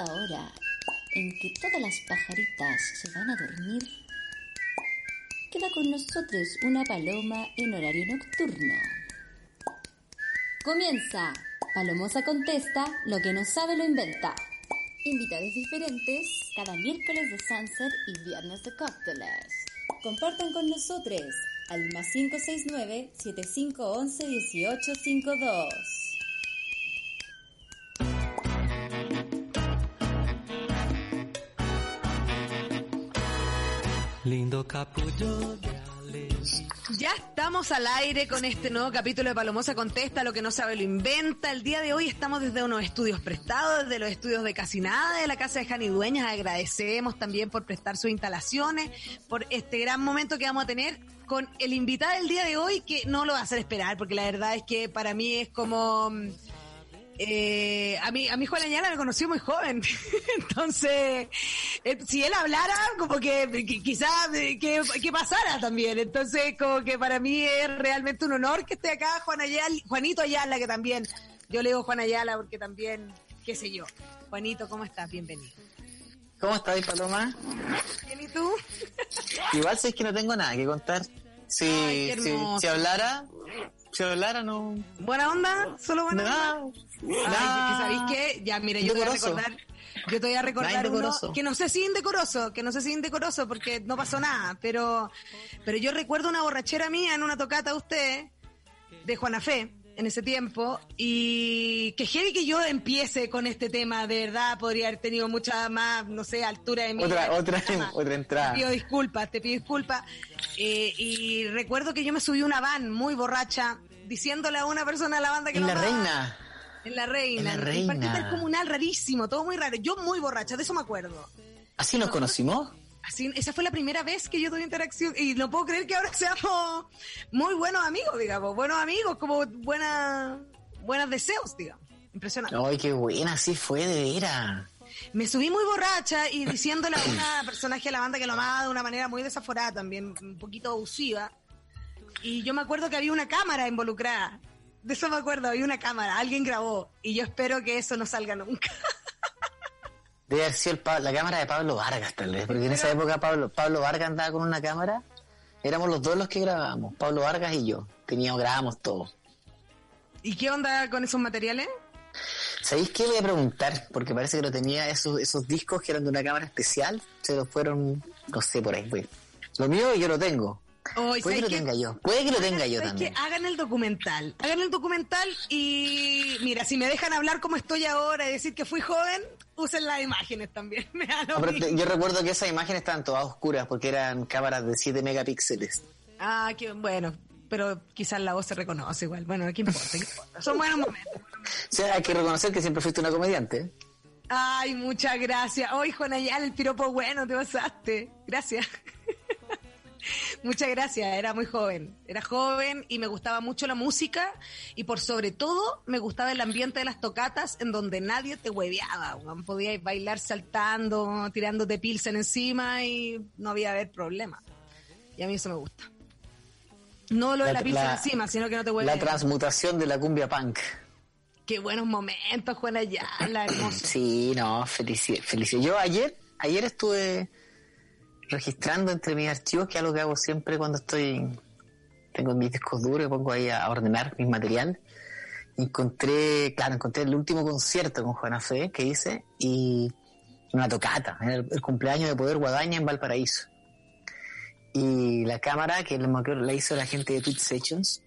A esta hora en que todas las pajaritas se van a dormir, queda con nosotros una paloma en horario nocturno. Comienza. Palomosa contesta, lo que no sabe lo inventa. Invitados diferentes cada miércoles de Sunset y viernes de cócteles. Compartan con nosotros al más 569-7511-1852. Lindo capullo Ya estamos al aire con este nuevo capítulo de Palomosa Contesta, lo que no sabe lo inventa. El día de hoy estamos desde unos estudios prestados, desde los estudios de Casi Nada, de la casa de Jani Dueñas. Agradecemos también por prestar sus instalaciones, por este gran momento que vamos a tener con el invitado del día de hoy, que no lo va a hacer esperar, porque la verdad es que para mí es como... Eh, a mí, a mi Juan Añala me conoció muy joven. Entonces, eh, si él hablara, como que, quizás que, que, pasara también. Entonces, como que para mí es realmente un honor que esté acá Juan Ayala, Juanito Ayala, que también, yo le digo Juan Ayala porque también, qué sé yo. Juanito, ¿cómo estás? Bienvenido. ¿Cómo estás, Paloma? Bien, ¿y tú? Igual sé que no tengo nada que contar. Si, Ay, si, si hablara, hablara no... ¿Buena onda? ¿Solo buena Nada, onda? nada. ¿sabéis qué? Ya, mira, yo te voy a recordar, yo te voy a recordar uno que no sé si indecoroso, que no sé si indecoroso porque no pasó nada, pero, pero yo recuerdo una borrachera mía en una tocata de usted, de Juana Fe, en ese tiempo, y que heavy que yo empiece con este tema, de verdad, podría haber tenido mucha más, no sé, altura de mí. Otra, otra, otra entrada. Te pido disculpas, te pido disculpas. Eh, y recuerdo que yo me subí a una van muy borracha, diciéndole a una persona de la banda que En no la reina. En la reina. En la En el Reina. intercomunal, rarísimo, todo muy raro. Yo muy borracha, de eso me acuerdo. ¿Así nos conocimos? Así, esa fue la primera vez que yo tuve interacción y no puedo creer que ahora seamos muy buenos amigos, digamos, buenos amigos, como buenas, buenos deseos, digamos. Impresionante. Ay, qué buena, así fue, de veras. Me subí muy borracha y diciéndole a una personaje de la banda que lo amaba de una manera muy desaforada también, un poquito abusiva. Y yo me acuerdo que había una cámara involucrada. De eso me acuerdo, había una cámara, alguien grabó. Y yo espero que eso no salga nunca. Debe haber sido el la cámara de Pablo Vargas, tal vez. Porque en esa época Pablo, Pablo Vargas andaba con una cámara. Éramos los dos los que grabábamos, Pablo Vargas y yo. Teníamos, grabábamos todo. ¿Y qué onda con esos materiales? ¿Sabéis qué voy a preguntar? Porque parece que lo tenía esos, esos discos que eran de una cámara especial. Se los fueron, no sé, por ahí. Pues. Lo mío yo lo tengo. Hoy, Puede que lo tenga yo. Puede que lo tenga yo ¿sabes también. Hagan el documental. Hagan el documental y mira, si me dejan hablar como estoy ahora y decir que fui joven, usen las imágenes también. Me da lo No, pero mismo. te- yo recuerdo que esas imágenes estaban todas oscuras porque eran cámaras de 7 megapíxeles. Ah, qué bueno. Pero quizás la voz se reconoce igual. Bueno, ¿qué importa? Son buenos momentos. O sea, hay que reconocer que siempre fuiste una comediante. Ay, muchas gracias. Hoy, Juan Ayala, el piropo bueno, te pasaste. Gracias. Muchas gracias, era muy joven. Era joven y me gustaba mucho la música y por sobre todo me gustaba el ambiente de las tocatas en donde nadie te hueveaba. Podías bailar saltando, tirándote pilsen encima y no había haber problema. Y a mí eso me gusta. No lo de la, pilsen la- encima, sino que no te La huevean. transmutación de la cumbia punk. Qué buenos momentos, Juan Ayala, hermoso. Sí, no, felicidad. felicidad. Yo ayer, ayer estuve registrando entre mis archivos, que es algo que hago siempre cuando estoy, tengo mis discos duros, y pongo ahí a ordenar mi material. Encontré, claro, encontré el último concierto con Juana Fe que hice y una tocata, el, el cumpleaños de Poder Guadaña en Valparaíso. Y la cámara, que la hizo la gente de Tweet Sessions,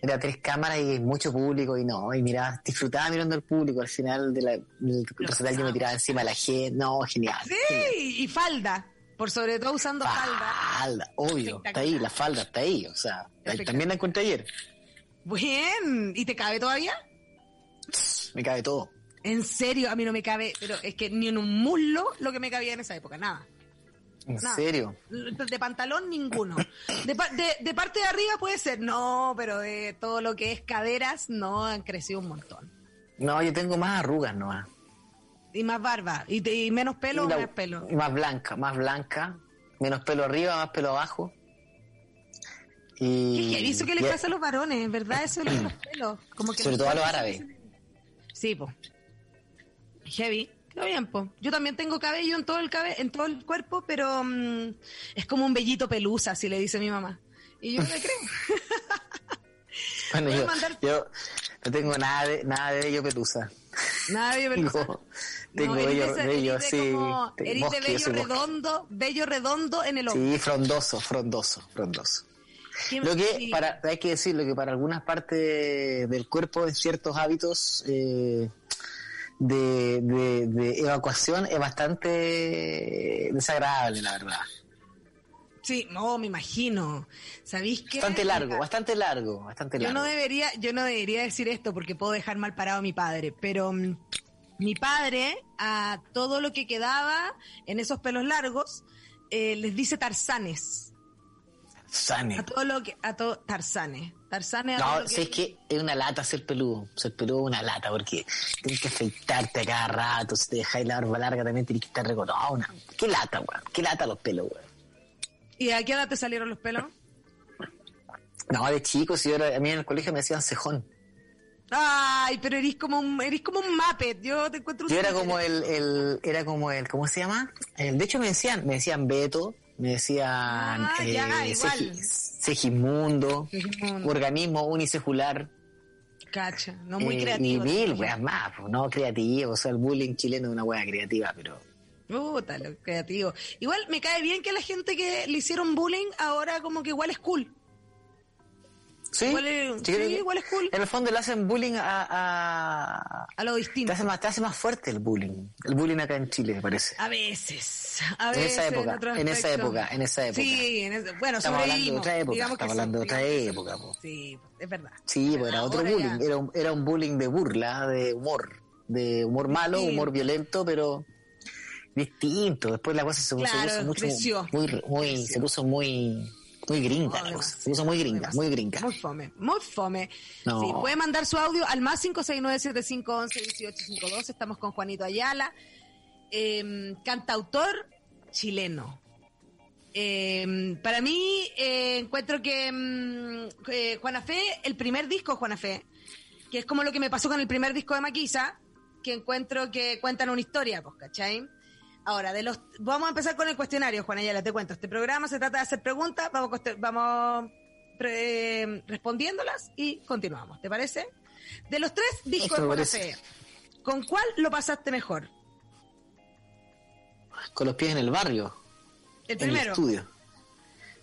era tres cámaras y mucho público y no, y miraba, disfrutaba mirando al público, al final de la, del recital yo me tiraba encima de la gente, no, genial. Sí, y falda. Por sobre todo usando falda. Falda, obvio, está ahí, la falda está ahí, o sea, también la encontré ayer, Bien. ¿Y te cabe todavía? me cabe todo. En serio, a mí no me cabe, pero es que ni en un muslo lo que me cabía en esa época, nada. ¿En Nada. serio? De pantalón, ninguno. De, pa- de- de parte de arriba puede ser, no, pero de todo lo que es caderas, no, han crecido un montón. No, yo tengo más arrugas nomás. Y más barba, y, menos pelo, Y la- más pelo. y más blanca, más blanca. Menos pelo arriba, más pelo abajo. Y, ¿Qué heavy eso que les y- pasa a los varones, ¿verdad? Eso de los pelos. Como que Sobre todo a los árabes. Sí, po. Heavy. Bien, po. Yo también tengo cabello en todo el cabe en todo el cuerpo, pero mm, es como un bellito pelusa, así le dice mi mamá. Y yo le creo. Bueno, yo, mandar- yo no tengo nada de, nada de bello pelusa. Nada de pelusa. Tengo, No, bello, bello así. como- eres bosque, de yo bello bosque. redondo, bello redondo en el hombro. Sí, frondoso, frondoso, frondoso. ¿Qué- Lo que, sí. para, hay que decirlo, que para algunas partes del cuerpo, en ciertos hábitos eh, de, de, de evacuación, es bastante desagradable, la verdad. Sí, no, me imagino. ¿Sabéis qué? Bastante largo, bastante largo, bastante Yo largo. no debería, yo no debería decir esto porque puedo dejar mal parado a mi padre, pero mm, mi padre a todo lo que quedaba en esos pelos largos eh, les dice tarzanes. Sane. A todo lo que, a todo, tarzanes. Tarzanes No, que- ¿sabes qué? Es una lata ser peludo. Ser peludo es una lata porque tienes que afeitarte a cada rato. Si te dejáis la barba larga también tienes que estar recortado. Qué lata, weón. Qué lata los pelos, weón. ¿Y a qué edad te salieron los pelos? No, de chico, si yo era- a mí en el colegio me decían cejón. Ay, pero eres como un, eres como un Muppet. Yo te encuentro un Yo era como el, el, era como el, ¿cómo se llama? El- de hecho me decían, me decían Beto, me decían Ah, ya, eh, igual. Segi- Segismundo, Segismundo. organismo unicelular. Cacha, no muy eh, creativo. Y mil weas más, pues, no creativo. O sea, el bullying chileno es una wea creativa, pero Puta, lo creativo. Igual me cae bien que la gente que le hicieron bullying ahora como que igual es cool. Sí, Igual es- sí, igual es cool. En el fondo le hacen bullying a, a- A lo te distinto. hace más, te hace más fuerte el bullying. El bullying acá en Chile, me parece. A veces. A En veces. esa época, otros en esa época, en esa época. Sí, en ese- bueno, Estamos hablando de otra época, estamos hablando de otra época, po. Sí, es verdad. Sí, pues era otro bullying, era un, era un bullying de burla, de humor, de humor malo, Sí. humor violento, pero distinto. Después la cosa se, se Claro, puso mucho, muy, muy, se puso muy, muy gringa No, la cosa. Se puso muy gringa, muy gringa. Muy fome, muy fome. No. Sí, puede mandar su audio al más 569-7511-1852. Estamos con Juanito Ayala, eh, cantautor chileno. Eh, para mí, eh, encuentro que mm, eh, Juana Fe, el primer disco Juana Fe, que es como lo que me pasó con el primer disco de Maquisa, que encuentro que cuentan una historia, pues, ¿cachai? Ahora, de los, vamos a empezar con el cuestionario, Juana Ayala, te cuento. Este programa se trata de hacer preguntas, vamos, vamos pre- respondiéndolas y continuamos, ¿te parece? De los tres discos de Juana. Fe, ¿con cuál lo pasaste mejor? Con los pies en el barrio, El en el primero, estudio.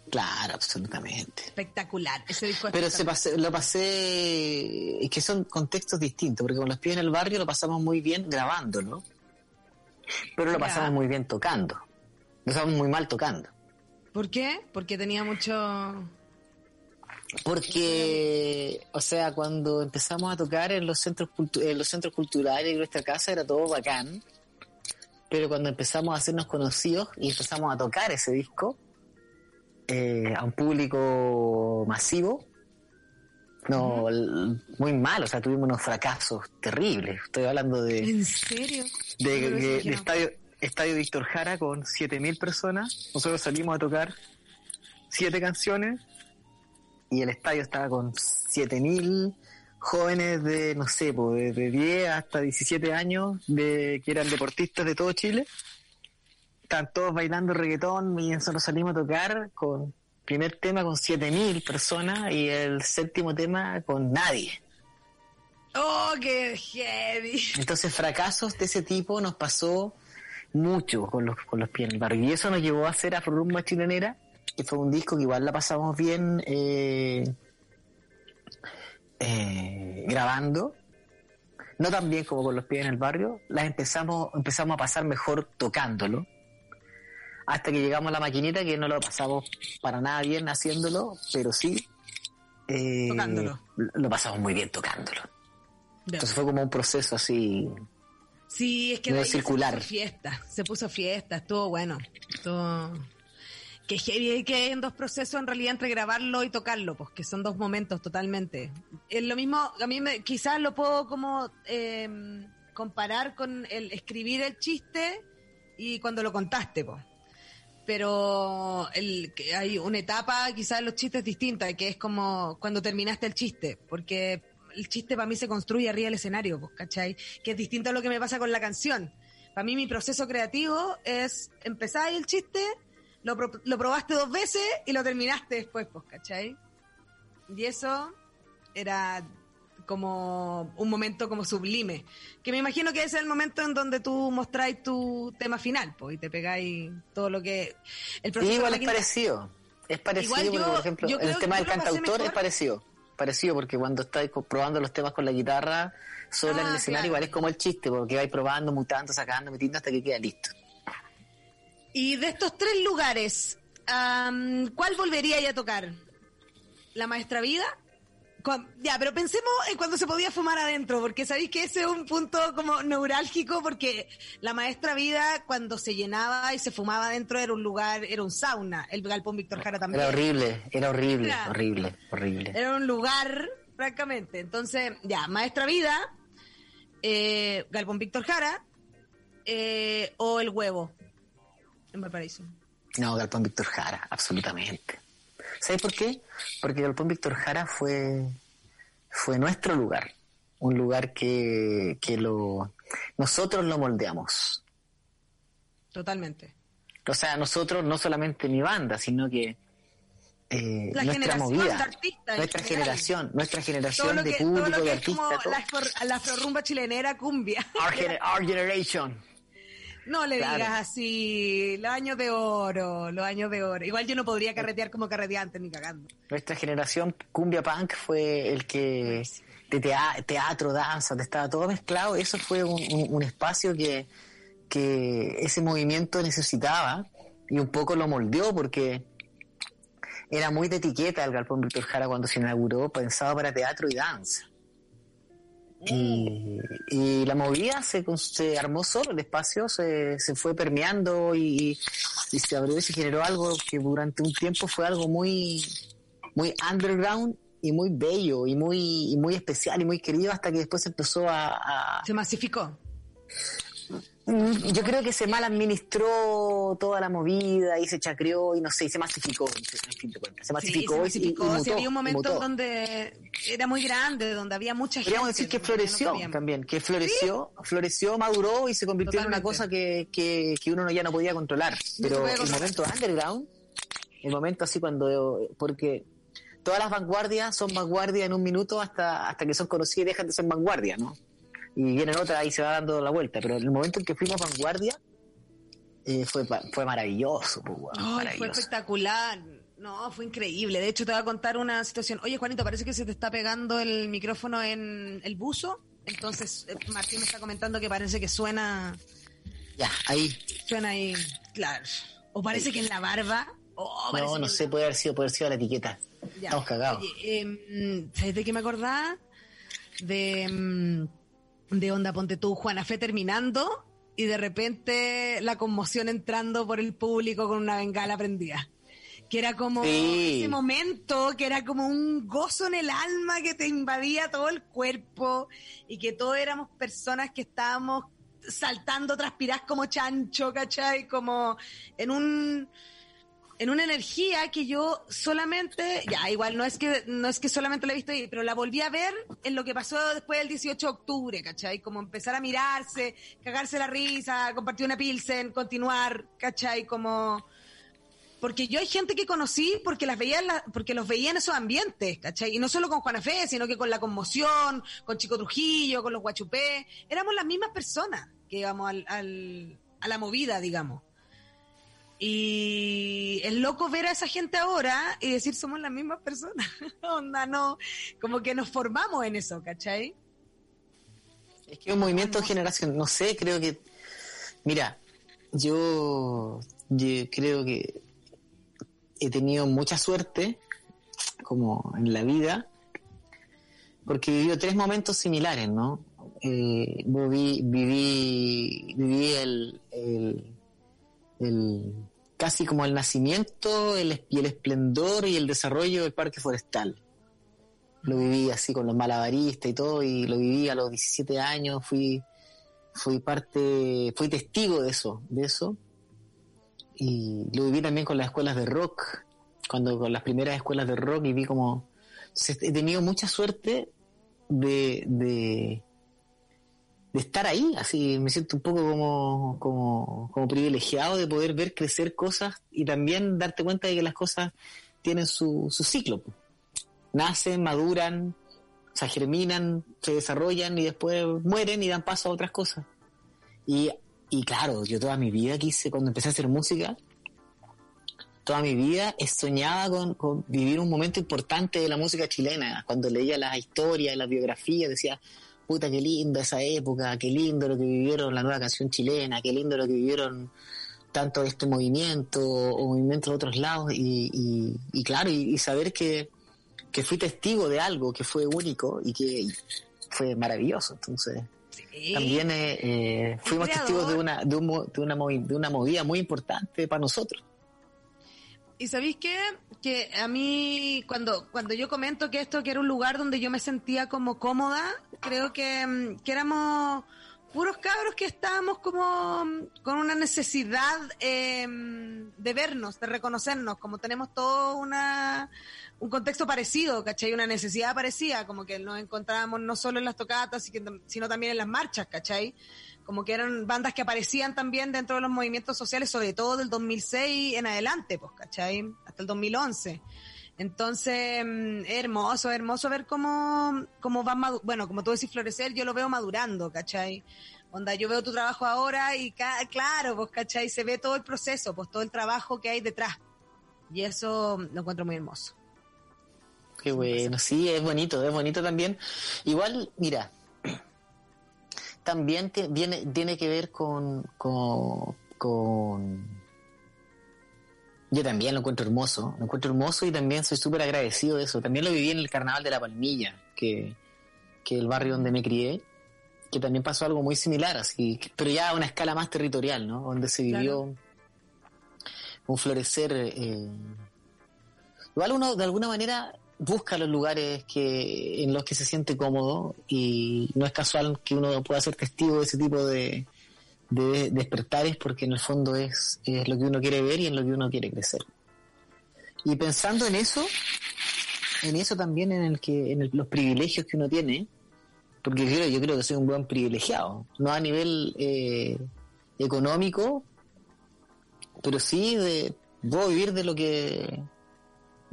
Claro, absolutamente. espectacular, ese disco Pero se pasé, lo pasé, es que son contextos distintos, porque con los pies en el barrio lo pasamos muy bien grabándolo, pero lo pasamos muy bien tocando. Lo pasamos muy mal tocando. ¿Por qué? Porque tenía mucho... Porque, o sea, cuando empezamos a tocar en los centros cultu- en los centros culturales de nuestra casa era todo bacán, pero cuando empezamos a hacernos conocidos y empezamos a tocar ese disco eh, a un público masivo, no, muy mal, o sea, tuvimos unos fracasos terribles. Estoy hablando de, ¿En serio? de, de- estadio, estadio Víctor Jara con 7.000 personas. Nosotros salimos a tocar siete canciones y el estadio estaba con 7.000 jóvenes de, no sé, po, de, de 10 hasta 17 años, de que eran deportistas de todo Chile. Estaban todos bailando reggaetón y nosotros salimos a tocar con primer tema con 7.000 personas y el séptimo tema con nadie. ¡Oh, qué heavy! Entonces fracasos de ese tipo nos pasó mucho con los, con los pies en el barrio. Y eso nos llevó a hacer Afrorumba Chilenera, que fue un disco que igual la pasamos bien eh, eh, grabando. No tan bien como con los pies en el barrio. Las empezamos, empezamos a pasar mejor tocándolo. Hasta que llegamos a la maquinita que no lo pasamos para nada bien haciéndolo, pero sí eh, Tocándolo. Lo pasamos muy bien tocándolo. Entonces fue como un proceso así Sí, es que de circular. se puso fiesta, se puso fiesta, estuvo bueno. Estuvo... Que heavy que en dos procesos en realidad entre grabarlo y tocarlo, pues que son dos momentos totalmente. Es lo mismo, a mí me, quizás lo puedo como eh, comparar con el escribir el chiste y cuando lo contaste, pues. Pero el, que hay una etapa quizás los chistes distinta, que es como cuando terminaste el chiste, porque el chiste para mí se construye arriba del escenario, pues, ¿cachai? Que es distinto a lo que me pasa con la canción. Para mí mi proceso creativo es empezar el chiste, lo, lo probaste dos veces y lo terminaste después, pues, ¿cachai? Y eso era como un momento como sublime. Que me imagino que ese es el momento en donde tú mostráis tu tema final, pues, y te pegáis todo lo que... El proceso igual es quinta- parecido. Es parecido, yo- porque, por ejemplo, el tema del cantautor es parecido. Parecido, porque cuando estáis probando los temas con la guitarra sola en Ah, el escenario, claro. igual es como el chiste, porque vais probando, mutando, sacando, metiendo hasta que queda listo. Y de estos tres lugares, am, ¿cuál volvería a tocar? ¿La Maestra Vida? Ya, pero pensemos en cuando se podía fumar adentro, porque sabéis que ese es un punto como neurálgico, porque la Maestra Vida, cuando se llenaba y se fumaba adentro, era un lugar, era un sauna. El Galpón Víctor Jara también. Era horrible, era horrible, Era- horrible, horrible. Era un lugar, francamente. Entonces, ya, Maestra Vida, eh, Galpón Víctor Jara, eh, o El Huevo, en Valparaíso. No, Galpón Víctor Jara, absolutamente. ¿Sabes por qué? Porque Galpón Víctor Jara fue, fue nuestro lugar, un lugar que, que lo, nosotros lo moldeamos. Totalmente. O sea, nosotros, no solamente mi banda, sino que eh, La nuestra movida, artistas nuestra generación, nuestra generación de que, público, de artistas. la, la forrumba chilenera cumbia. Our, gener- our generation. No le Claro. digas así, los años de oro, los años de oro. Igual yo no podría carretear como carreteaba antes ni cagando. Nuestra generación cumbia punk fue el que de tea- teatro, danza, donde estaba todo mezclado. Eso fue un, un- un espacio que, que ese movimiento necesitaba y un poco lo moldeó porque era muy de etiqueta el Galpón Víctor Jara cuando se inauguró, pensado para teatro y danza. Y, la movida se, se armó solo, el espacio se, se fue permeando y, se abrió y se generó algo que durante un tiempo fue algo muy, muy underground y muy bello y muy, y muy especial y muy querido hasta que después empezó a, a- Se masificó. Mm, Yo creo que se mal administró toda la movida y se chacreó y no sé, y se masificó, en fin de cuentas. Se masificó, Sí, se y- un momento donde era muy grande, donde había mucha gente. Podríamos decir que no floreció también, que floreció, floreció, maduró y se convirtió en una cosa que, que, que uno ya no podía controlar. Pero el controlar. momento underground, el momento así cuando, porque todas las vanguardias son vanguardias en un minuto hasta, hasta que son conocidas y dejan de ser vanguardia, ¿no? Y vienen otras y se va dando la vuelta. Pero el momento en que fuimos vanguardia eh, fue, fue maravilloso, pues, Ay, fue espectacular. No, fue increíble. De hecho, te voy a contar una situación. Oye, Juanito, parece que se te está pegando el micrófono en el buzo. Entonces, eh, Martín me está comentando que parece que suena, Ya, ahí. suena ahí, claro. O parece que en la barba. Oh, No, no en sé, puede haber sido, puede haber sido la etiqueta. Ya. Estamos cagados. Oye, em, ¿sabes de qué me acordaba? De, em, de Onda Ponte tú, Juana Fe terminando y de repente la conmoción entrando por el público con una bengala prendida. Que era como Sí. ese momento, que era como un gozo en el alma que te invadía todo el cuerpo y que todos éramos personas que estábamos saltando, transpirás como chancho, ¿cachai? Como en un en una energía que yo solamente, ya igual no es que no es que solamente la he visto ahí, pero la volví a ver en lo que pasó después del 18 de octubre, ¿cachai? Como empezar a mirarse, cagarse la risa, compartir una pilsen, continuar, ¿cachai? Como porque yo hay gente que conocí porque las veía la- porque los veía en esos ambientes, ¿cachai? Y no solo con Juana Fe, sino que con la conmoción, con Chico Trujillo, con los guachupé, éramos las mismas personas que íbamos al- a la movida, digamos. Y es loco ver a esa gente ahora y decir somos las mismas personas. Onda, no. Como que nos formamos en eso, ¿cachai? Es que un movimiento de generación, no sé, creo que. Mira, yo, creo que he tenido mucha suerte, como en la vida, porque he vivido tres momentos similares, ¿no? eh, viví, viví, viví el- casi como el nacimiento el, y el esplendor y el desarrollo del parque forestal. Lo viví así con los malabaristas y todo, y lo viví a los 17 años, fui, fui parte, fui testigo de eso, de eso. Y lo viví también con las escuelas de rock, cuando con las primeras escuelas de rock y vi como he tenido mucha suerte de, de estar ahí, así me siento un poco como, como, privilegiado de poder ver crecer cosas y también darte cuenta de que las cosas tienen su, su ciclo. Nacen, maduran, o sea, germinan, se desarrollan y después mueren y dan paso a otras cosas. Y, y claro, yo toda mi vida quise, cuando empecé a hacer música, toda mi vida soñaba con, con vivir un momento importante de la música chilena. Cuando leía las historias, las biografías, decía, puta, qué linda esa época, qué lindo lo que vivieron la nueva canción chilena, qué lindo lo que vivieron tanto este movimiento o movimientos de otros lados. Y, y, y claro, y, y saber que, que fui testigo de algo que fue único y que fue maravilloso. Entonces, Sí. también eh, eh, fuimos creador. testigos de una, de, un de, una de una movida muy importante para nosotros. Y sabéis qué? Que a mí, cuando, cuando yo comento que esto que era un lugar donde yo me sentía como cómoda, creo que, mm, éramos puros cabros que estábamos como mm, con una necesidad eh, de vernos, de reconocernos, como tenemos todo una, un contexto parecido, ¿cachai? Una necesidad parecida, como que nos encontrábamos no solo en las tocatas, sino también en las marchas, ¿cachai? Como que eran bandas que aparecían también dentro de los movimientos sociales, sobre todo del 2006 en adelante, pues, ¿cachai? Hasta el 2011. Entonces, mm, hermoso, hermoso ver cómo, cómo va, bueno, como tú decís, florecer, yo lo veo madurando, ¿cachai? Onda, yo veo tu trabajo ahora y claro, pues, ¿cachai? Se ve todo el proceso, pues todo el trabajo que hay detrás. Y eso lo encuentro muy hermoso. Qué bueno, sí, es bonito, es bonito también. Igual, mira, también te- viene, tiene que ver con, con, con- Yo también lo encuentro hermoso, lo encuentro hermoso y también soy súper agradecido de eso. También lo viví en el Carnaval de la Palmilla, que, que el barrio donde me crié, que también pasó algo muy similar, así, pero ya a una escala más territorial, ¿no? Donde se vivió un florecer... eh, Igual uno de alguna manera busca los lugares que en los que se siente cómodo y no es casual que uno pueda ser testigo de ese tipo de, de despertares porque en el fondo es, es lo que uno quiere ver y en lo que uno quiere crecer. Y pensando en eso, en eso también en el que en el- los privilegios que uno tiene, porque yo, yo creo que soy un buen privilegiado, no a nivel eh, económico, pero sí de puedo vivir de lo que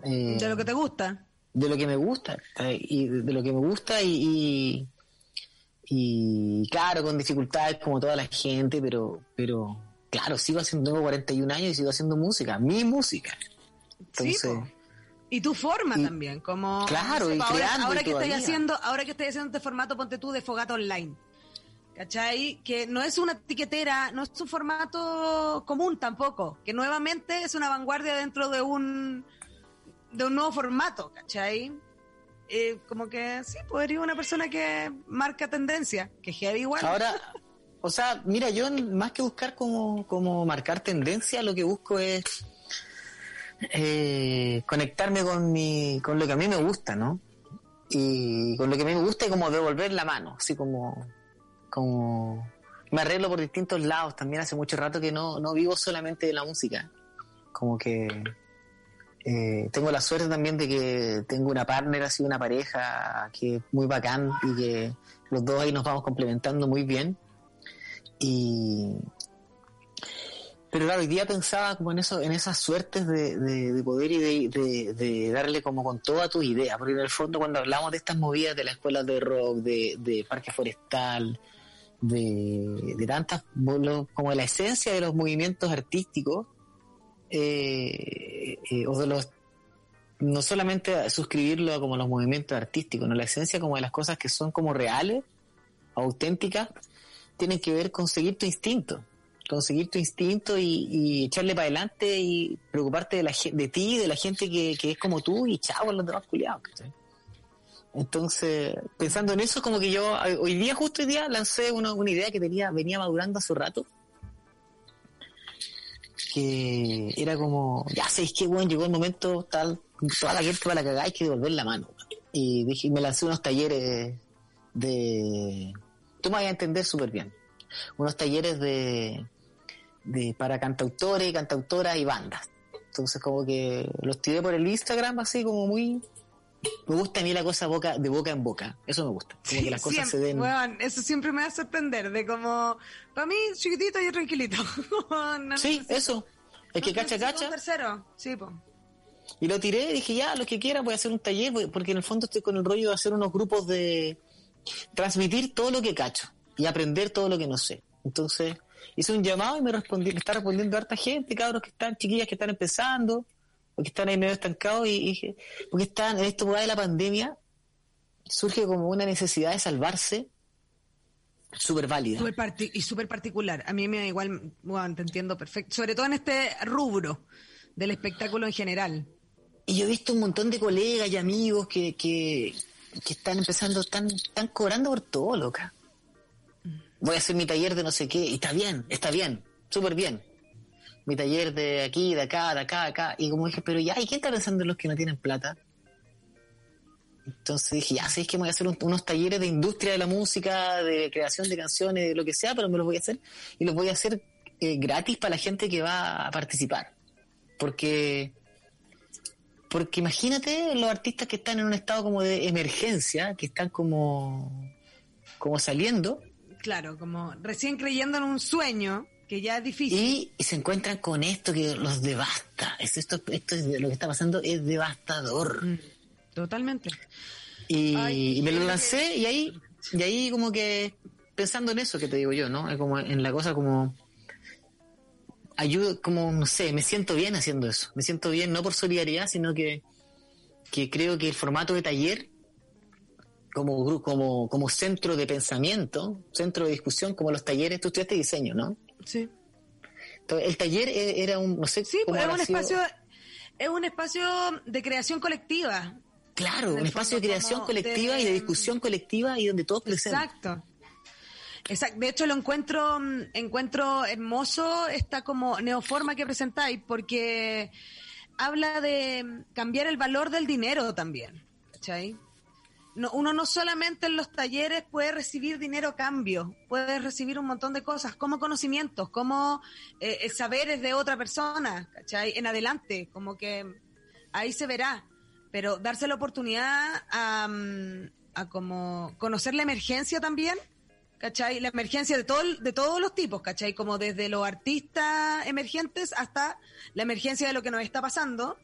eh, De lo que te gusta. De lo que me gusta y de, lo que me gusta y, y, y, claro con dificultades como toda la gente pero pero claro sigo haciendo tengo 41 años y sigo haciendo música mi música Sí, entonces po. Y tu forma Y- también, como Claro, y po, ahora, creando ahora y que estoy todavía. haciendo, ahora que estoy haciendo este formato, ponte tú de fogata online. ¿Cachai? Que no es una tiquetera, no es un formato común tampoco, que nuevamente es una vanguardia dentro de un de un nuevo formato, ¿cachai? Eh, como que sí, podría una persona que marca tendencia, que es heavy igual. ahora o sea mira yo más que buscar como como marcar tendencia lo que busco es eh, conectarme con mi con lo que a mí me gusta no y con lo que a mí me gusta y como devolver la mano así como como me arreglo por distintos lados también hace mucho rato que no, no vivo solamente de la música como que eh, tengo la suerte también de que tengo una partner así una pareja que es muy bacán y que los dos ahí nos vamos complementando muy bien. Y pero claro, hoy día pensaba como en eso, en esas suertes de, de- de poder y de, de- darle como con toda tu idea, porque en el fondo cuando hablamos de estas movidas de la escuela de rock, de, parque forestal, de, de tantas, como la esencia de los movimientos artísticos, eh, eh, o de los, no solamente suscribirlo como los movimientos artísticos, no la esencia como de las cosas que son como reales, auténticas, tienen que ver con seguir tu instinto conseguir tu instinto y, echarle para adelante y preocuparte de, la, de ti, de la gente que, que es como tú y chao con los demás culiados. Entonces, pensando en eso, como que yo eh, hoy día, justo hoy día, lancé una, una idea que tenía, venía madurando hace rato. Que era como, ya sabéis que bueno, llegó el momento tal, toda la gente va a la cagada, hay que devolver la mano. Y dije, me lancé unos talleres de, tú me vas a entender súper bien, unos talleres de, de, para cantautores, cantautoras y bandas. Entonces como que los tiré por el Instagram así como muy... Me gusta a mí la cosa boca, de boca en boca. Eso me gusta. Como que las cosas Siempre, se den... weón, eso siempre me va a sorprender, de como, para mí, chiquitito y tranquilito. No Sí, necesito- eso. Es que cacha, cacha. tercero, sí, po. Y lo tiré y dije, ya, lo que quiera, voy a hacer un taller, porque en el fondo estoy con el rollo de hacer unos grupos de transmitir todo lo que cacho y aprender todo lo que no sé. Entonces, hice un llamado y me respondí, me está respondiendo harta gente, cabros que están, chiquillas que están empezando, o que están ahí medio estancados, y, y porque están en esta de la pandemia, surge como una necesidad de salvarse súper válida. Y súper particular. A mí me da igual, bueno, te entiendo perfecto. Sobre todo en este rubro del espectáculo en general. Y yo he visto un montón de colegas y amigos que, que, que están empezando, están, están cobrando por todo, loca. Voy a hacer mi taller de no sé qué, y está bien, está bien, súper bien. Mi taller de aquí, de acá, de acá, acá. Y como dije, pero ya, ¿y quién está pensando en los que no tienen plata? Entonces dije, ya, sé que me voy a hacer un- unos talleres de industria de la música, de creación de canciones, de lo que sea, pero me los voy a hacer y los voy a hacer eh, gratis para la gente que va a participar. Porque porque imagínate los artistas que están en un estado como de emergencia, que están como, como saliendo, Claro, como recién creyendo en un sueño, que ya es difícil. y, se encuentran con esto que los devasta. Es esto, esto es lo que está pasando es devastador. Mm, Totalmente. Y, Ay, y me lo lancé y ahí, y ahí como que pensando en eso que te digo yo, ¿no? Es Como en la cosa como ayudo, como no sé, me siento bien haciendo eso. Me siento bien no por solidaridad, sino que, que creo que el formato de taller como como como centro de pensamiento, centro de discusión, como los talleres, tú estudiaste diseño, ¿no? Sí. Entonces, el taller e- era un, no sé, Sí, es un sido- espacio, es un espacio de creación colectiva. claro, un espacio de creación colectiva de- y de discusión colectiva y donde todos crecemos. Exacto. Exacto. De hecho, lo encuentro, mm, encuentro hermoso esta como neoforma que presentáis, porque habla de mm, cambiar el valor del dinero también. ¿Cachai? No, uno no solamente en los talleres puede recibir dinero a cambio, puede recibir un montón de cosas, como conocimientos, como eh, eh, saberes de otra persona, ¿cachai? En adelante, como que ahí se verá, pero darse la oportunidad a, mm, como conocer la emergencia también, ¿cachai? La emergencia de, todo, de todos los tipos, ¿cachai? Como desde los artistas emergentes hasta la emergencia de lo que nos está pasando.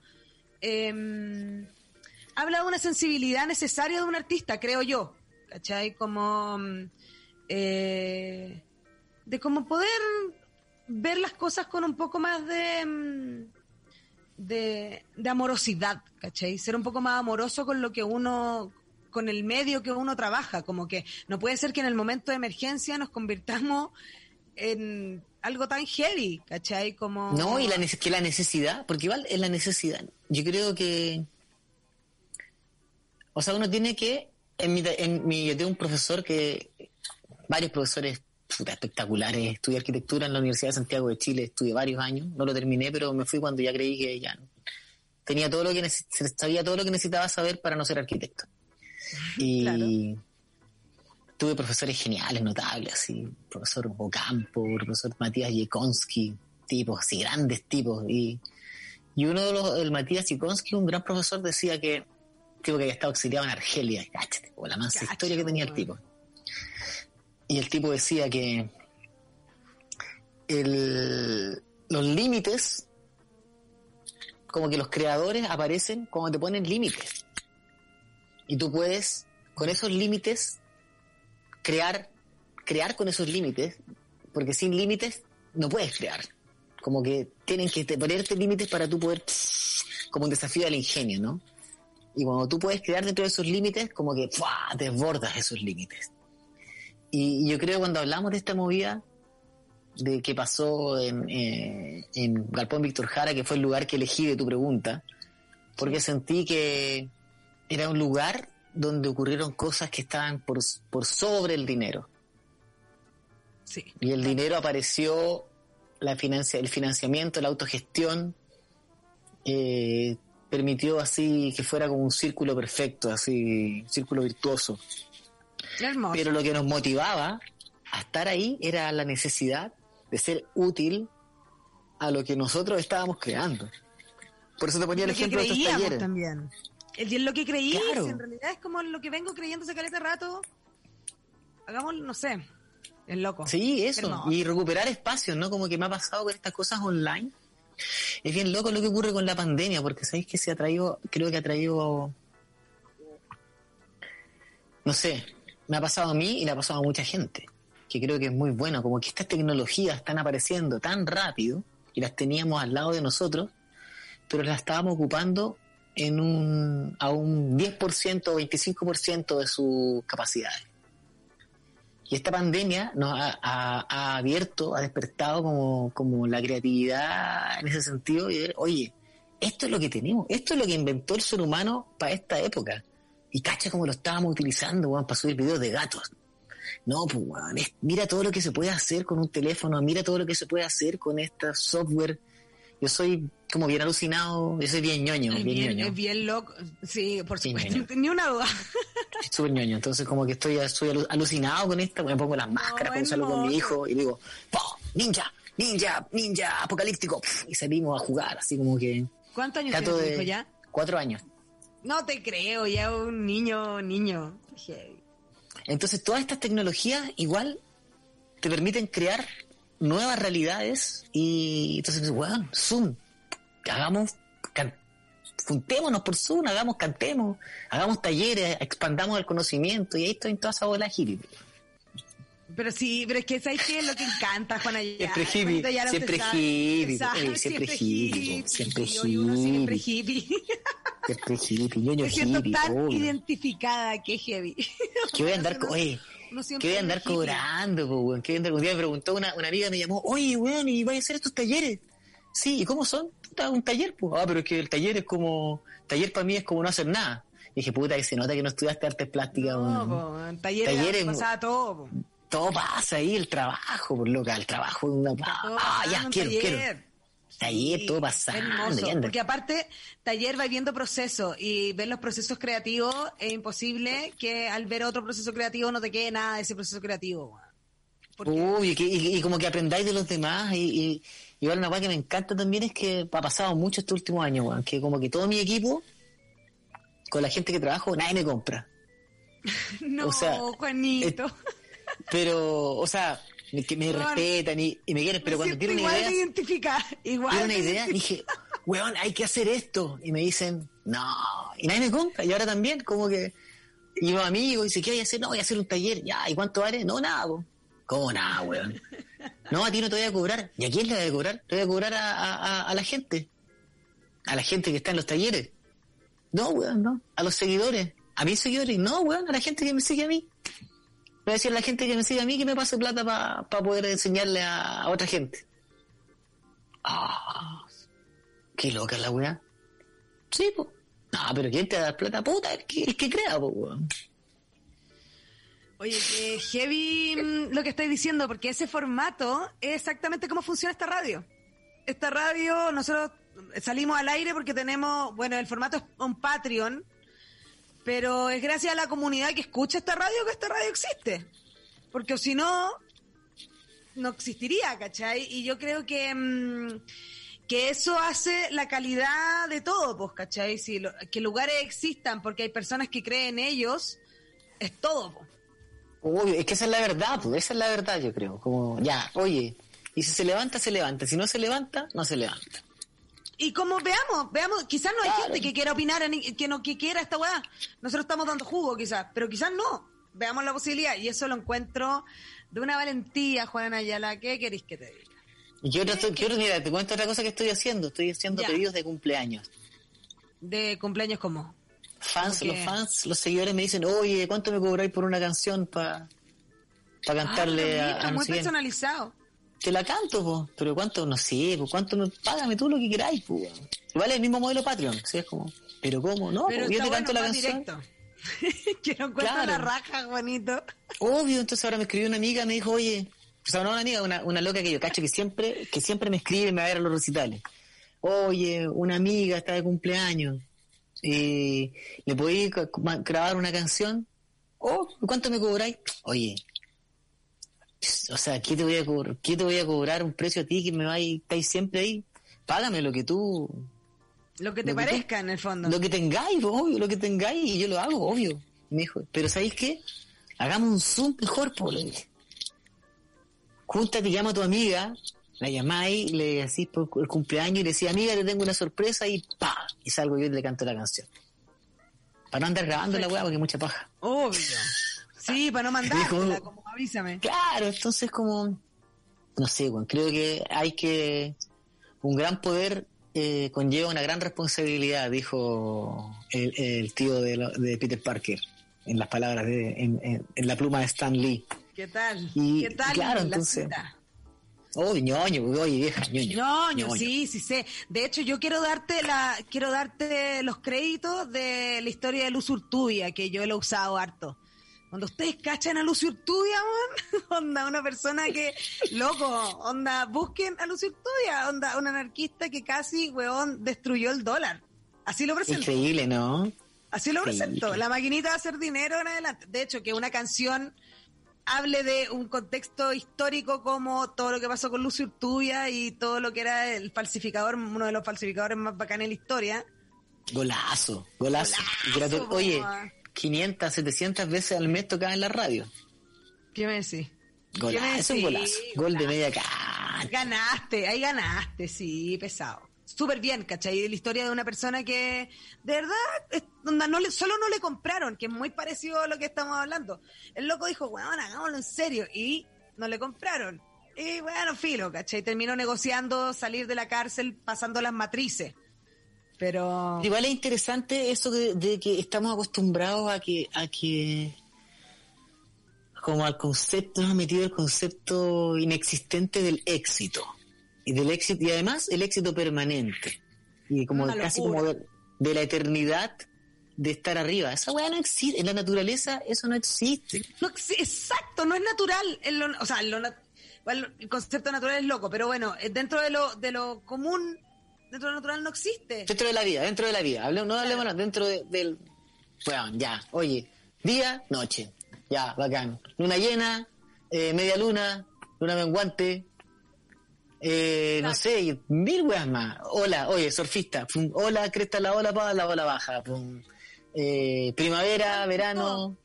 Em, habla de una sensibilidad necesaria de un artista, creo yo, ¿cachai? Como mm, eh, de cómo poder ver las cosas con un poco más de, mm, de, de amorosidad, ¿cachai? Ser un poco más amoroso con lo que uno, con el medio que uno trabaja, como que no puede ser que en el momento de emergencia nos convirtamos en algo tan heavy, ¿cachai? Como... No, y la, que la necesidad, porque igual es la necesidad. Yo creo que. O sea, uno tiene que. En mi, en mi, yo tengo un profesor que. Varios profesores puta, espectaculares. Estudié arquitectura en la Universidad de Santiago de Chile. Estudié varios años. No lo terminé, pero me fui cuando ya creí que ya. no. Tenía todo lo que sabía todo lo que necesitaba saber para no ser arquitecto. Y. Claro. Tuve profesores geniales, notables, así, profesor Ocampo, profesor Matías Yekonski, tipos, así, grandes tipos. Y, y uno de los, el Matías Yekonski, un gran profesor, decía que, tipo que había estado exiliado en Argelia, cáchate, o la mansa historia que tenía el tipo. Y el tipo decía que el, los límites, como que los creadores aparecen cuando te ponen límites. Y tú puedes, con esos límites, crear, crear con esos límites, porque sin límites no puedes crear. Como que tienen que te- ponerte límites para tú poder, como un desafío al ingenio, ¿no? Y cuando tú puedes crear dentro de esos límites, como que ¡fua! desbordas esos límites. Y, y yo creo que cuando hablamos de esta movida, de que pasó en, eh, en Galpón Víctor Jara, que fue el lugar que elegí de tu pregunta, porque sentí que era un lugar donde ocurrieron cosas que estaban por, por sobre el dinero. Sí. Y el dinero apareció, la financia, el financiamiento, la autogestión, eh, permitió así que fuera como un círculo perfecto, así, un círculo virtuoso. Hermoso. Pero lo que nos motivaba a estar ahí era la necesidad de ser útil a lo que nosotros estábamos creando. Por eso te ponía el ejemplo de estos talleres. también. En lo que creí, Claro. en realidad es como lo que vengo creyendo caleta de rato. Hagamos, no sé, es loco. Sí, eso. Hermoso. Y recuperar espacios, ¿no? Como que me ha pasado con estas cosas online. Es bien loco lo que ocurre con la pandemia, porque sabéis que se ha traído, creo que ha traído, no sé, me ha pasado a mí y le ha pasado a mucha gente, que creo que es muy bueno, como que estas tecnologías están apareciendo tan rápido y las teníamos al lado de nosotros, pero las estábamos ocupando en un, a un 10% o 25% de sus capacidades. Y esta pandemia nos ha, abierto, ha despertado como, como la creatividad en ese sentido y oye, esto es lo que tenemos, esto es lo que inventó el ser humano para esta época. Y cacha como lo estábamos utilizando, para subir videos de gatos. No, pues, weón, mira todo lo que se puede hacer con un teléfono, mira todo lo que se puede hacer con esta software. Yo soy como bien alucinado, yo soy bien ñoño, es, bien, bien, ñoño. es bien loco. Sí, por supuesto, ñoño. ni una duda. súper ñoño, entonces como que estoy, estoy alu- alucinado con esto, me pongo las máscaras para usarlo con mi hijo y digo, ninja, ninja, ninja, apocalíptico, y salimos a jugar, así como que... ¿Cuántos años tiene tu hijo ya? cuatro años. No te creo, ya un niño, niño. Entonces todas estas tecnologías igual te permiten crear nuevas realidades y entonces, weón, Zoom, hagamos, juntémonos por Zoom, hagamos, cantemos, hagamos talleres, expandamos el conocimiento y ahí estoy en toda esa bola hippie. Pero sí, pero es que ¿sabes qué es lo que encanta, Juana? Ya, Siempre hippie, ya siempre sabe. hippie, eh, siempre hippie, siempre Y hoy uno siempre hippie. hippie. Siempre hippie, ñoño Me siento hippie, tan obvio. identificada que heavy. que voy a andar, co- Uno- oye, que siempre voy a andar cobrando, po, weón, que voy a andar, un día me preguntó una, una amiga, me llamó, oye, weón, ¿y vais a hacer estos talleres? Sí, ¿y cómo son? Puta, un taller, pues. Ah, pero es que el taller es como, taller para mí es como no hacer nada. Y dije, puta, que se nota que no estudiaste artes plásticas, No, po, en talleres, Talleres, pasaba todo. po. Todo pasa ahí, el trabajo, por loca, el trabajo de una, ah, ya, quiero, taller. quiero. Taller, Sí, todo pasando, porque aparte, taller va viendo procesos y ver los procesos creativos es imposible que al ver otro proceso creativo no te quede nada de ese proceso creativo. Uy, y, que- y- y como que aprendáis de los demás y, y igual una cosa que me encanta también es que ha pasado mucho este último año, weón, que como que todo mi equipo, con la gente que trabajo, nadie me compra. no, o sea, Juanito. Pero, o sea, que me respetan y, y me quieren, pero Me cuando tienen una idea, de identificar, igual. tienen una de idea, dije, weón, hay que hacer esto. Y me dicen, no, y nadie me compra. Y ahora también, como que, y los amigos, dice, ¿qué voy a hacer? No, voy a hacer un taller. Ya, ¿y cuánto vale? No, nada, po. ¿Cómo nada, weón? No, a ti no te voy a cobrar. ¿Y a quién le voy a cobrar? Te voy a cobrar a- a la gente. A la gente que está en los talleres. No, weón, no. A los seguidores. A mis seguidores. No, weón, a la gente que me sigue a mí. Voy a decir la gente que me sigue a mí que me pase plata para poder enseñarle a, a otra gente. Ah, qué loca la weá. Sí, pues. No, pero ¿quién te da plata? Puta, el que, el crea, pues, weón. Oye, que heavy mm, lo que estáis diciendo, porque ese formato es exactamente cómo funciona esta radio. Esta radio, nosotros salimos al aire porque tenemos, bueno, el formato es un Patreon, pero es gracias a la comunidad que escucha esta radio que esta radio existe. Porque si no, no existiría, ¿cachai? Y yo creo que, mm, que eso hace la calidad de todo, pues, ¿cachai? Si lo- que lugares existan porque hay personas que creen en ellos, es todo, pues. Es que esa es la verdad, pues, esa es la verdad, yo creo. Como, ya, oye, y si se levanta, se levanta. Si no se levanta, no se levanta. Y como veamos, veamos, quizás no hay Claro. gente que quiera opinar, que no que quiera esta weá. Nosotros estamos dando jugo, quizás, pero quizás no. Veamos la posibilidad. Y eso lo encuentro de una valentía, Juana Ayala. ¿Qué queréis que te diga? Yo, otra, qué otra- mira, te cuento otra cosa que estoy haciendo. Estoy haciendo Ya. pedidos de cumpleaños. De cumpleaños como. Fans, ¿Cómo los fans, los seguidores me dicen, oye, ¿cuánto me cobráis por una canción para cantarle Ah, a, bonito, a no muy personalizado. Te la canto, po. pero ¿cuánto? No sé, po. ¿cuánto me págame tú lo que queráis? Po? Igual es el mismo modelo Patreon, ¿sí? Es como, ¿pero cómo? No, Pero yo te canto bueno, la canción. directo. que no encuentro Claro. la raja, Juanito. Obvio, entonces ahora me escribió una amiga, me dijo, oye, o sea, no una amiga, una, una loca que yo cacho que siempre, que siempre me escribe y me va a ver a los recitales. Oye, una amiga está de cumpleaños, eh, ¿le podéis grabar una canción? Oh, ¿cuánto me cobráis? Oye, o sea, ¿qué te voy a cobrar? ¿Qué te voy a cobrar un precio a ti que me vais, estáis siempre ahí? Págame lo que tú, Lo que te Lo que tú- parezca, en el fondo. lo que tengáis, obvio, lo que tengáis, y yo lo hago, obvio. Me dijo, pero ¿sabéis qué? Hagamos un Zoom mejor, por le dije. Júntate, llama a tu amiga, la llamáis, le decís por el cumpleaños y le decís, amiga, te tengo una sorpresa y pa Y salgo yo y le canto la canción. Para no andar grabando la weá porque mucha paja. Obvio. Sí, para no Dijo- como avísame. Claro, entonces como, no sé, weón, creo que hay que, un gran poder eh, conlleva una gran responsabilidad, dijo el, el tío de, lo- de Peter Parker, en las palabras de, en, en- en la pluma de Stan Lee. ¿Qué tal? Y, ¿Qué tal? claro, la entonces-? Oh, ñoño, oye vieja, ñoño. Ñoño, sí, sí sé. De hecho, yo quiero darte la, quiero darte los créditos de la historia de Luz Urtubia, que yo lo he usado harto. Cuando ustedes cachan a Urtubia, man, onda, una persona que, loco, onda, busquen a Luz Urtubia, onda, un anarquista que casi, weón, destruyó el dólar. Así lo presento. Increíble, ¿no? Así lo presento. La maquinita va a hacer dinero en adelante. De hecho, que una canción hable de un contexto histórico como todo lo que pasó con Lucio Urtubia y todo lo que era el falsificador, uno de los falsificadores más bacanes de la historia. Golazo, golazo. Oye. 500, 700 veces al mes tocaba en la radio. ¿Qué me decís? ¿Qué me Golazo, un decís? golazo. Gol de media cancha. Ganaste, ahí ganaste, sí, pesado. Súper bien, ¿cachai? De la historia de una persona que, de verdad, es- onda, no le, solo no le compraron, que es muy parecido a lo que estamos hablando. El loco dijo, weón, hagámoslo en serio, y no le compraron. Y bueno, filo, ¿cachai? Terminó negociando salir de la cárcel pasando las matrices. Pero... Igual es interesante eso de, de que estamos acostumbrados a que, a que, como al concepto, nos ha metido el concepto inexistente del éxito. Y del éxito, y además el éxito permanente. Y como casi como de, de la eternidad de estar arriba. Esa weá no existe. En la naturaleza eso no existe. No, exacto, no es natural. en lo- o sea, en lo el concepto natural es loco, pero bueno, eh, dentro de lo, de lo común, dentro de lo natural no existe. Dentro de la vida, dentro de la vida. Hablemos, no hablemos nada, dentro de- del... Bueno, ya, oye, día, noche. Ya, bacán. Luna llena, eh, media luna, luna menguante, eh, no sé, mil weas más. Hola, oye, surfista. pum, hola, cresta la ola, pa, la ola baja. pum. Eh, primavera, verano,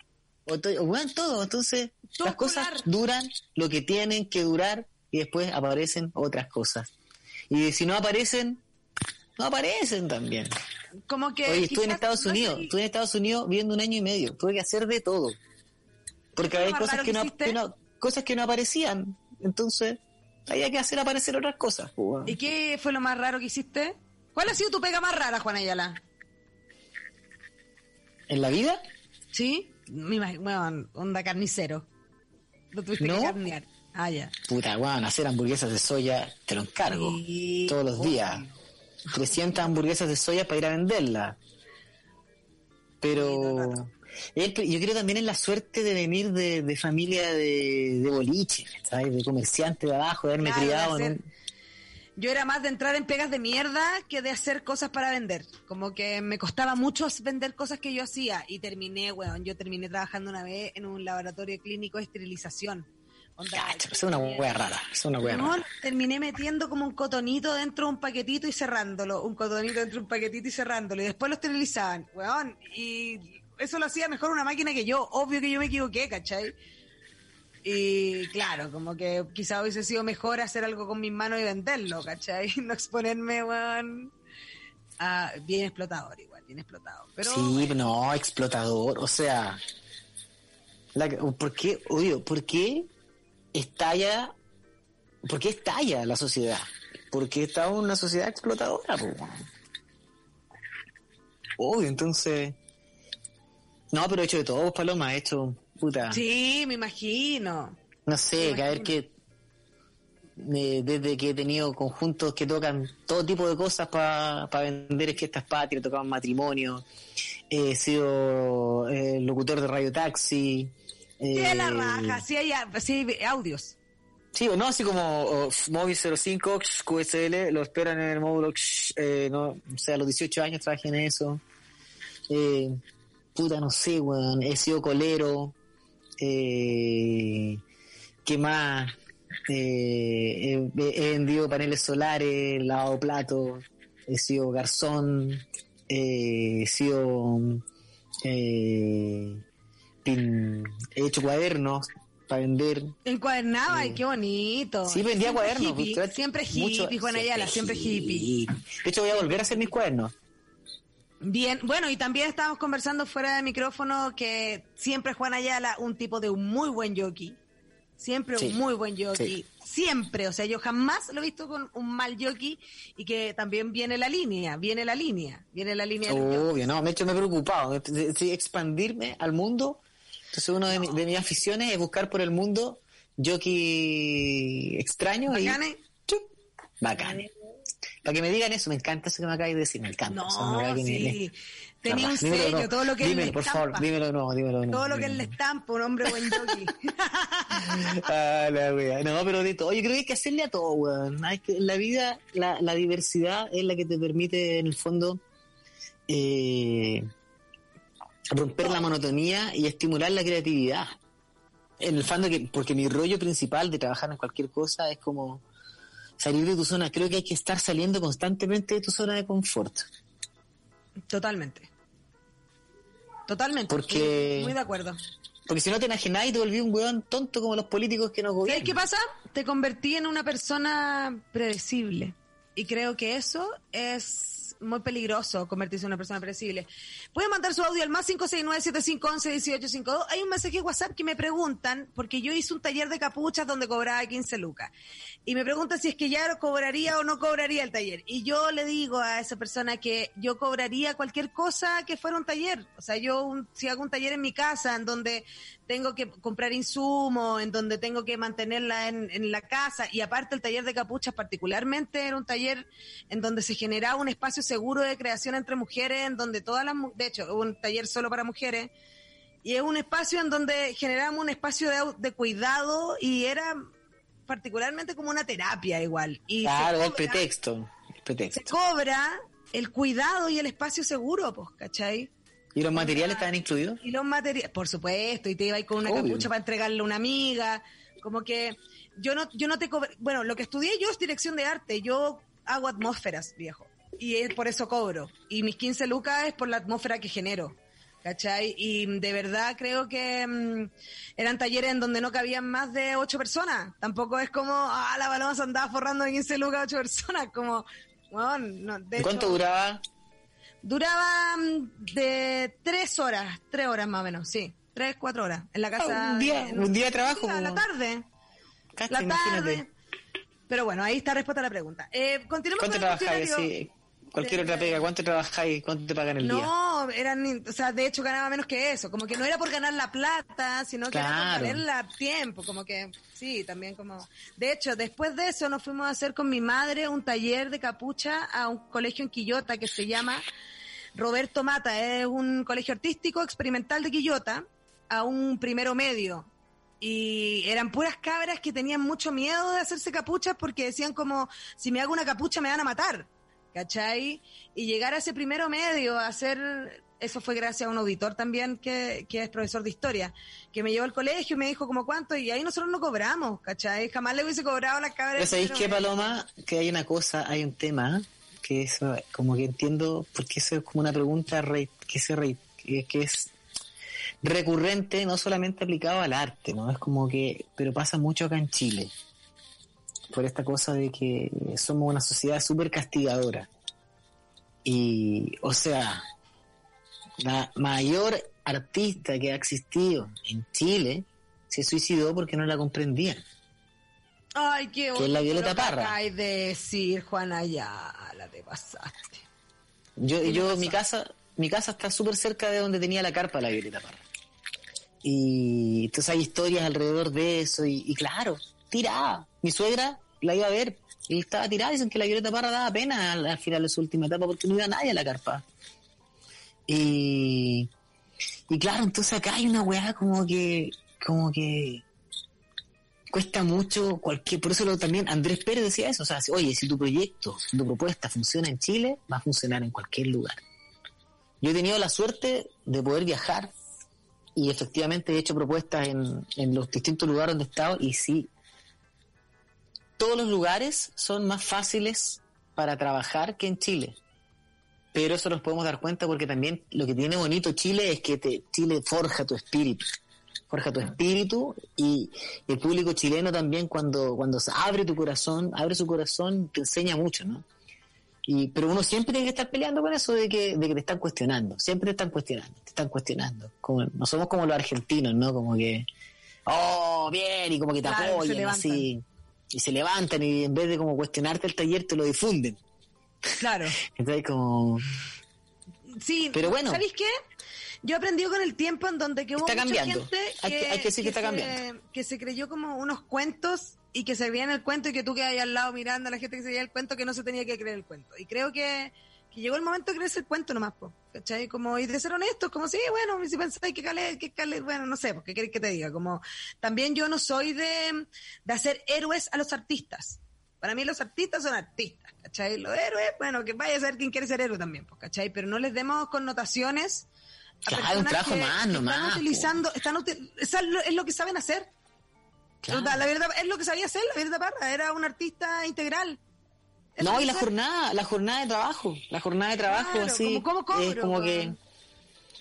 otoño, weón, todo. Entonces, las cosas duran lo que tienen que durar y después aparecen otras cosas. Y si no aparecen, no aparecen también. Como que Oye, estuve en Estados no Unidos, estuve en Estados Unidos viviendo un año y medio, tuve que hacer de todo. Porque ¿Qué fue lo más cosas que no, hiciste? que no- cosas que no aparecían, entonces había que hacer aparecer otras cosas. pues. ¿Y qué fue lo más raro que hiciste? ¿Cuál ha sido tu pega más rara, Juana Ayala? ¿En la vida? ¿Sí? Me imagino, bueno, onda carnicero. No tuviste No. que carnear. Ah, ya. Puta, weón, hacer hamburguesas de soya, te lo encargo. Sí, todos los días. 300 hamburguesas de soya para ir a venderlas. Pero yo creo también en la suerte de venir de, de familia de, de boliche, ¿sabes? De comerciante de abajo, de haberme Claro, de criado en hacer- un- Yo era más de entrar en pegas de mierda que de hacer cosas para vender. Como que me costaba mucho vender cosas que yo hacía y terminé, weón, yo terminé trabajando una vez en un laboratorio clínico de esterilización. Es una wea rara, es una rara. terminé metiendo como un cotonito dentro de un paquetito y cerrándolo, un cotonito dentro de un paquetito y cerrándolo, y después lo esterilizaban, weón, y eso lo hacía mejor una máquina que yo, obvio que yo me equivoqué, ¿cachai? Y claro, como que quizá hubiese sido mejor hacer algo con mis manos y venderlo, ¿cachai? No exponerme, weón, a bien explotador igual, bien explotado. Pero sí, no, explotador, o sea, la- ¿por qué, obvio, por qué estalla, por qué estalla la sociedad? Porque está en una sociedad explotadora, weón. Obvio, entonces, no, pero he hecho de todo, Paloma, he hecho, puta, sí, me imagino. no sé, me que ver que eh, desde que he tenido conjuntos que tocan todo tipo de cosas para vender en fiestas patrias, tocaban matrimonio, he sido eh, locutor de Radio Taxi. Sí, a la eh, raja, sí hay, sí hay audios. Sí, o no, así como oh, Móvil 05, QSL, lo esperan en el módulo, eh, no, o sea, a los 18 años trabajé en eso. Eh, puta, no sé, weón, he sido colero. Eh, ¿Qué más? Eh, he, he vendido paneles solares, lavado platos, he sido garzón, eh, he sido... Eh, he hecho cuadernos para vender. Encuadernaba, ay, qué bonito. Sí, vendía Siempre cuadernos. hippie, pues, siempre hippie, Juan Ayala, siempre hippie. De hecho, voy a volver a hacer mis cuadernos. Bien, bueno, y también estábamos conversando fuera de micrófono que siempre Juan Ayala, un tipo de un muy buen jockey. Siempre Sí, un muy buen jockey. sí. Siempre, o sea, yo jamás lo he visto con un mal jockey y que también viene la línea, viene la línea, viene la línea. Obvio, no, de hecho me he preocupado. de- de- de expandirme al mundo. Entonces, una de, mi- de mis aficiones es buscar por el mundo jockey extraño y. Bacanes. chup, bacán. Para que me digan eso, me encanta eso que me acabas de decir, me encanta. No, que me- sí. Tenía un Dímelo sello, todo lo que él Dímelo, le por estampa. favor, dímelo de nuevo, dímelo de nuevo. Todo lo que él le estampa, un hombre buen jockey. Ah, la wea. No, pero de todo. Yo creo que hay que hacerle a todo, weón. La vida, la, la diversidad es la que te permite, en el fondo, eh, romper la monotonía y estimular la creatividad. En el fondo, que, porque mi rollo principal de trabajar en cualquier cosa es como salir de tu zona. Creo que hay que estar saliendo constantemente de tu zona de confort. Totalmente. Totalmente. Porque- Muy, muy de acuerdo. Porque si no te enajenás y te volví un weón tonto como los políticos que nos ¿Sabes gobiernan. qué pasa? Te convertí en una persona predecible. Y creo que eso es muy peligroso, convertirse en una persona predecible. Pueden mandar su audio al más 569-7511-1852. Hay un mensaje de WhatsApp que me preguntan, porque yo hice un taller de capuchas donde cobraba 15 lucas. Y me preguntan si es que ya cobraría o no cobraría el taller. Y yo le digo a esa persona que yo cobraría cualquier cosa que fuera un taller. O sea, yo un- si hago un taller en mi casa en donde tengo que comprar insumos, en donde tengo que mantenerla en, en la casa. Y aparte el taller de capuchas particularmente era un taller en donde se generaba un espacio seguro de creación entre mujeres, en donde todas las, de hecho, un taller solo para mujeres. Y es un espacio en donde generamos un espacio de, de cuidado y era particularmente como una terapia igual. Y se Claro, el cobra- pretexto. El Se pretexto. cobra el cuidado y el espacio seguro, pues, ¿cachai? ¿Y los materiales estaban incluidos? Y los materiales, por supuesto, y te iba a ir con una Obvio. capucha para entregarle a una amiga, como que yo no, yo no te cobro, bueno, lo que estudié yo es dirección de arte, yo hago atmósferas, viejo, y es por eso cobro, y mis 15 lucas es por la atmósfera que genero, ¿cachai? Y de verdad creo que mm, eran talleres en donde no cabían más de ocho personas, tampoco es como, ah, la baloma se andaba forrando de 15 lucas a ocho personas, como, bueno, no, de ¿Y cuánto hecho- duraba? Duraba mm, de tres horas, tres horas más o menos, sí. Tres, cuatro horas. En la casa. Ah, un día- en un día de trabajo, a la tarde. La imagínate. tarde. Pero bueno, ahí está respuesta a la pregunta. Eh, continuemos ¿Cuánto con el cuestionario. Sí, cualquier otra pega. ¿Cuánto trabajáis? ¿Cuánto te pagan el día? No, eran, o sea, de hecho ganaba menos que eso. Como que no era por ganar la plata, sino que era Claro. por valerla tiempo. Como que, sí, también como. De hecho, después de eso nos fuimos a hacer con mi madre un taller de capucha a un colegio en Quillota que se llama Roberto Mata. Es un colegio artístico experimental de Quillota a un primero medio. Y eran puras cabras que tenían mucho miedo de hacerse capuchas porque decían como, si me hago una capucha me van a matar. ¿Cachai? Y llegar a ese primero medio, a hacer, eso fue gracias a un auditor también que, que es profesor de historia, que me llevó al colegio y me dijo como cuánto, y ahí nosotros no cobramos, ¿cachai? Jamás le hubiese cobrado a las cabras. Pero ¿sabéis qué. Paloma? Que hay una cosa, hay un tema que es como que entiendo, porque eso es como una pregunta re- que, se re- que, que es recurrente, no solamente aplicado al arte, ¿no? Es como que, pero pasa mucho acá en Chile, por esta cosa de que somos una sociedad súper castigadora. Y, o sea, la mayor artista que ha existido en Chile se suicidó porque no la comprendían. Ay, qué que es la Violeta Parra. de decir, Juana Ayala, te pasaste. Yo, yo mi casa, mi casa está súper cerca de donde tenía la carpa la Violeta Parra. Y entonces hay historias alrededor de eso y, y claro, tirada. Mi suegra la iba a ver y estaba tirada. Dicen que la Violeta Parra daba pena al, al final de su última etapa porque no iba nadie a la carpa. Y, y claro, entonces acá hay una weá como que, como que cuesta mucho cualquier, por eso también Andrés Pérez decía eso, o sea, oye, si tu proyecto, tu propuesta funciona en Chile, va a funcionar en cualquier lugar. Yo he tenido la suerte de poder viajar y efectivamente he hecho propuestas en, en los distintos lugares donde he estado y sí, todos los lugares son más fáciles para trabajar que en Chile. Pero eso nos podemos dar cuenta porque también lo que tiene bonito Chile es que te, Chile forja tu espíritu. Forja tu espíritu y el público chileno también cuando, cuando abre tu corazón, abre su corazón, te enseña mucho, ¿no? Y, pero uno siempre tiene que estar peleando con eso de que, de que te están cuestionando. Siempre te están cuestionando, te están cuestionando. Como, no somos como los argentinos, ¿no? Como que, oh, bien, y como que te Claro, apoyan, así. Y se levantan y en vez de como cuestionarte el taller te lo difunden. Claro. Entonces como, Sí, Pero bueno. ¿sabéis qué? Yo he aprendido con el tiempo en donde que hubo Está mucha cambiando. gente Hay que- hay que decir que está se- cambiando. que se creyó como unos cuentos y que se veía en el cuento y que tú quedas ahí al lado mirando a la gente que se veía el cuento que no se tenía que creer el cuento. Y creo que, que llegó el momento de creerse el cuento nomás, po, ¿cachai? Como, y de ser honestos, como, sí, bueno, si pensáis que Calé, que Calé, bueno, no sé, porque queréis que te diga, como, también yo no soy de, de hacer héroes a los artistas. Para mí los artistas son artistas, ¿cachai? Los héroes, bueno, que vaya a ser quien quiere ser héroe también, pues, ¿cachai? Pero no les demos connotaciones a Claro, personas un trabajo que más Están utilizando, están util- es lo- es lo que saben hacer. claro. La verdad, es lo que sabía hacer, la verdad Parra, era un artista integral. No, y la jornada, la jornada de trabajo, la jornada de trabajo Claro, así. ¿cómo cobro, es como que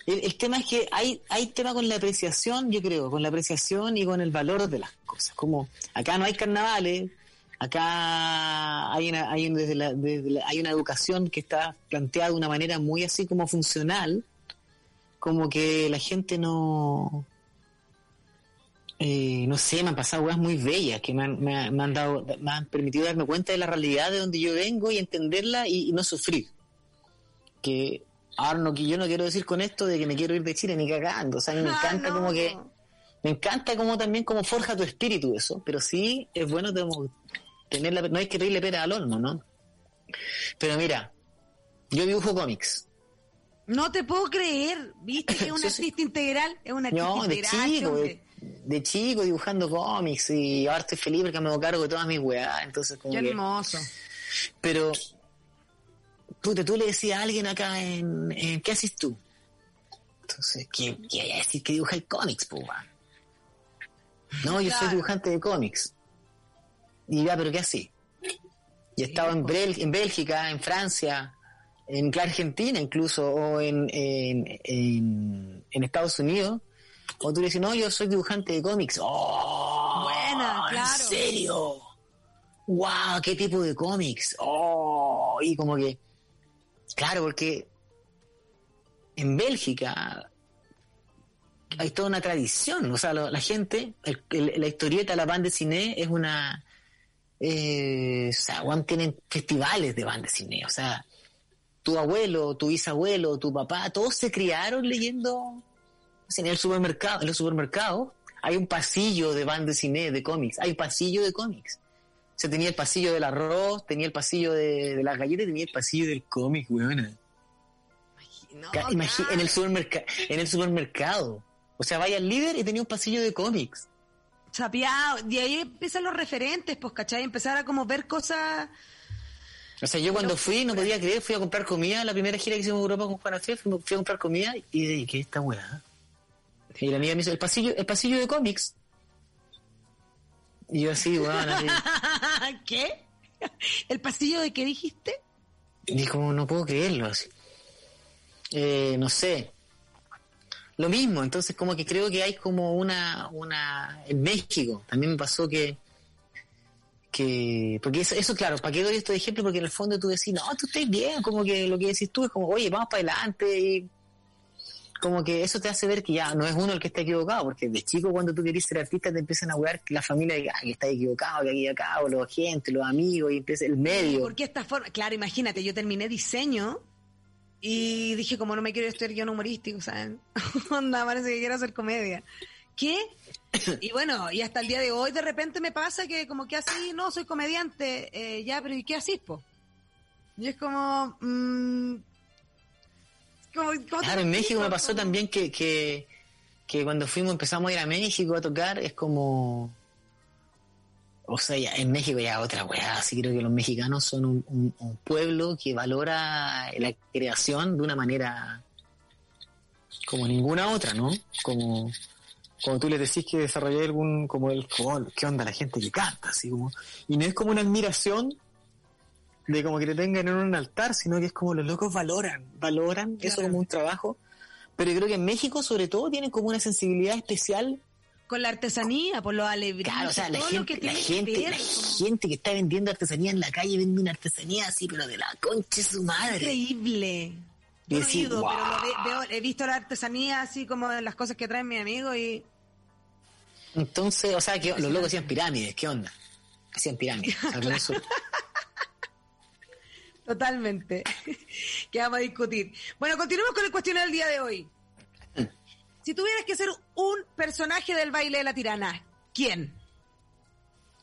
el, el tema es que hay hay tema con la apreciación, yo creo, con la apreciación y con el valor de las cosas. Como acá no hay carnavales, acá hay una hay un- desde la- desde la- hay una educación que está planteada de una manera muy así como funcional, como que la gente no eh, no sé, me han pasado cosas muy bellas que me han, me, han- me han dado, me han permitido darme cuenta de la realidad de donde yo vengo y entenderla y, y no sufrir. Que ahora no, que yo no quiero decir con esto de que me quiero ir de Chile ni cagando. O sea, me Ah, encanta no. como que, me encanta como también como forja tu espíritu eso, pero sí es bueno tener la, no hay que pedirle pera al horno, ¿no? Pero mira, yo dibujo cómics. No te puedo creer, viste que es un Sí, sí. artista integral, es un artista No, de integral. este chico, de, de chico dibujando cómics y ahora estoy feliz porque me hago cargo de todas mis weas, entonces como Qué que... hermoso. Pero, puta, tú le decías a alguien acá en, en ¿qué haces tú? Entonces, ¿qué, qué vaya a decir que dibujáis cómics, weón? No, yo soy dibujante de cómics. Y ya, pero ¿qué así? Y he estado en, en Bélgica, en Francia, en la Argentina incluso, o en, en, en, en Estados Unidos. O tú le dices, no, yo soy dibujante de cómics. ¡Oh! Buena, claro. ¿En serio? ¡Wow! ¿Qué tipo de cómics? ¡Oh! Y como que, claro, porque en Bélgica hay toda una tradición. O sea, lo- la gente, el- el- la historieta, la banda de cine es una. Eh, o sea, Juan tienen festivales de banda de cine. O sea, tu abuelo, tu bisabuelo, tu papá, todos se criaron leyendo en el supermercado. En los supermercados hay un pasillo de banda de cine, de cómics. Hay un pasillo de cómics. Se tenía el pasillo del arroz, tenía el pasillo de, de las galletas, tenía el pasillo del cómic, weona. No, en el supermercado, en el supermercado. O sea, vaya al líder y tenía un pasillo de cómics. Chapeado. Y ahí empiezan los referentes, pues, ¿cachai? Empezar a como ver cosas. O sea, yo cuando fui no podía creer, fui a comprar comida, la primera gira que hicimos en Europa con Juan fui, fui a comprar comida y dije, ¿qué es esta weá? Y la amiga me hizo, el pasillo, el pasillo de cómics. Y yo así, weón, así. ¿Qué? ¿El pasillo de qué dijiste? Y como no puedo creerlo así. Eh, no sé. Lo mismo, entonces como que creo que hay como una, una, en México también me pasó que, que, porque eso, eso claro, ¿para qué doy estos ejemplos? Porque en el fondo tú decís, no, tú estás bien, como que lo que decís tú es como, oye, vamos para adelante y como que eso te hace ver que ya no es uno el que está equivocado, porque de chico cuando tú querés ser artista te empiezan a jugar que la familia diga "Ah, que está equivocado, que aquí acá, o los gente, los amigos, y empieza el medio. ¿Por qué esta forma? Claro, imagínate, yo terminé diseño y dije, como no me quiero estudiar guion humorístico, ¿saben? Onda, parece que quiero hacer comedia. ¿Qué? Y bueno, y hasta el día de hoy de repente me pasa que como que así, no, soy comediante, eh, ya, pero ¿y qué así, po? Y es como, mm, Como- Claro, en México me pasó también que, que, que cuando fuimos, empezamos a ir a México a tocar, es como... O sea, ya, en México ya otra weá, así creo que los mexicanos son un, un- un pueblo que valora la creación de una manera como ninguna otra, ¿no? Como, como tú les decís que desarrollé algún, como el, como, ¿qué onda la gente que canta? Así como, y no es como una admiración de como que te tengan en un altar, sino que es como los locos valoran, valoran eso Claro. como un trabajo. Pero yo creo que en México, sobre todo, tienen como una sensibilidad especial. Con la artesanía, por los alebrijes, Claro, o sea, la gente, que la gente, que la gente que está vendiendo artesanía en la calle vende una artesanía así, pero de la concha de su madre. Increíble. Yo no he ido, "Wow". pero lo ve- veo- he visto la artesanía así como las cosas que traen mis amigos y Entonces, o sea, que los locos hacían pirámides, ¿qué onda? Hacían pirámides. O sea, con eso- totalmente. que vamos a discutir. Bueno, continuemos con el cuestionario del día de hoy. Si tuvieras que ser un personaje del baile de la tirana, ¿quién?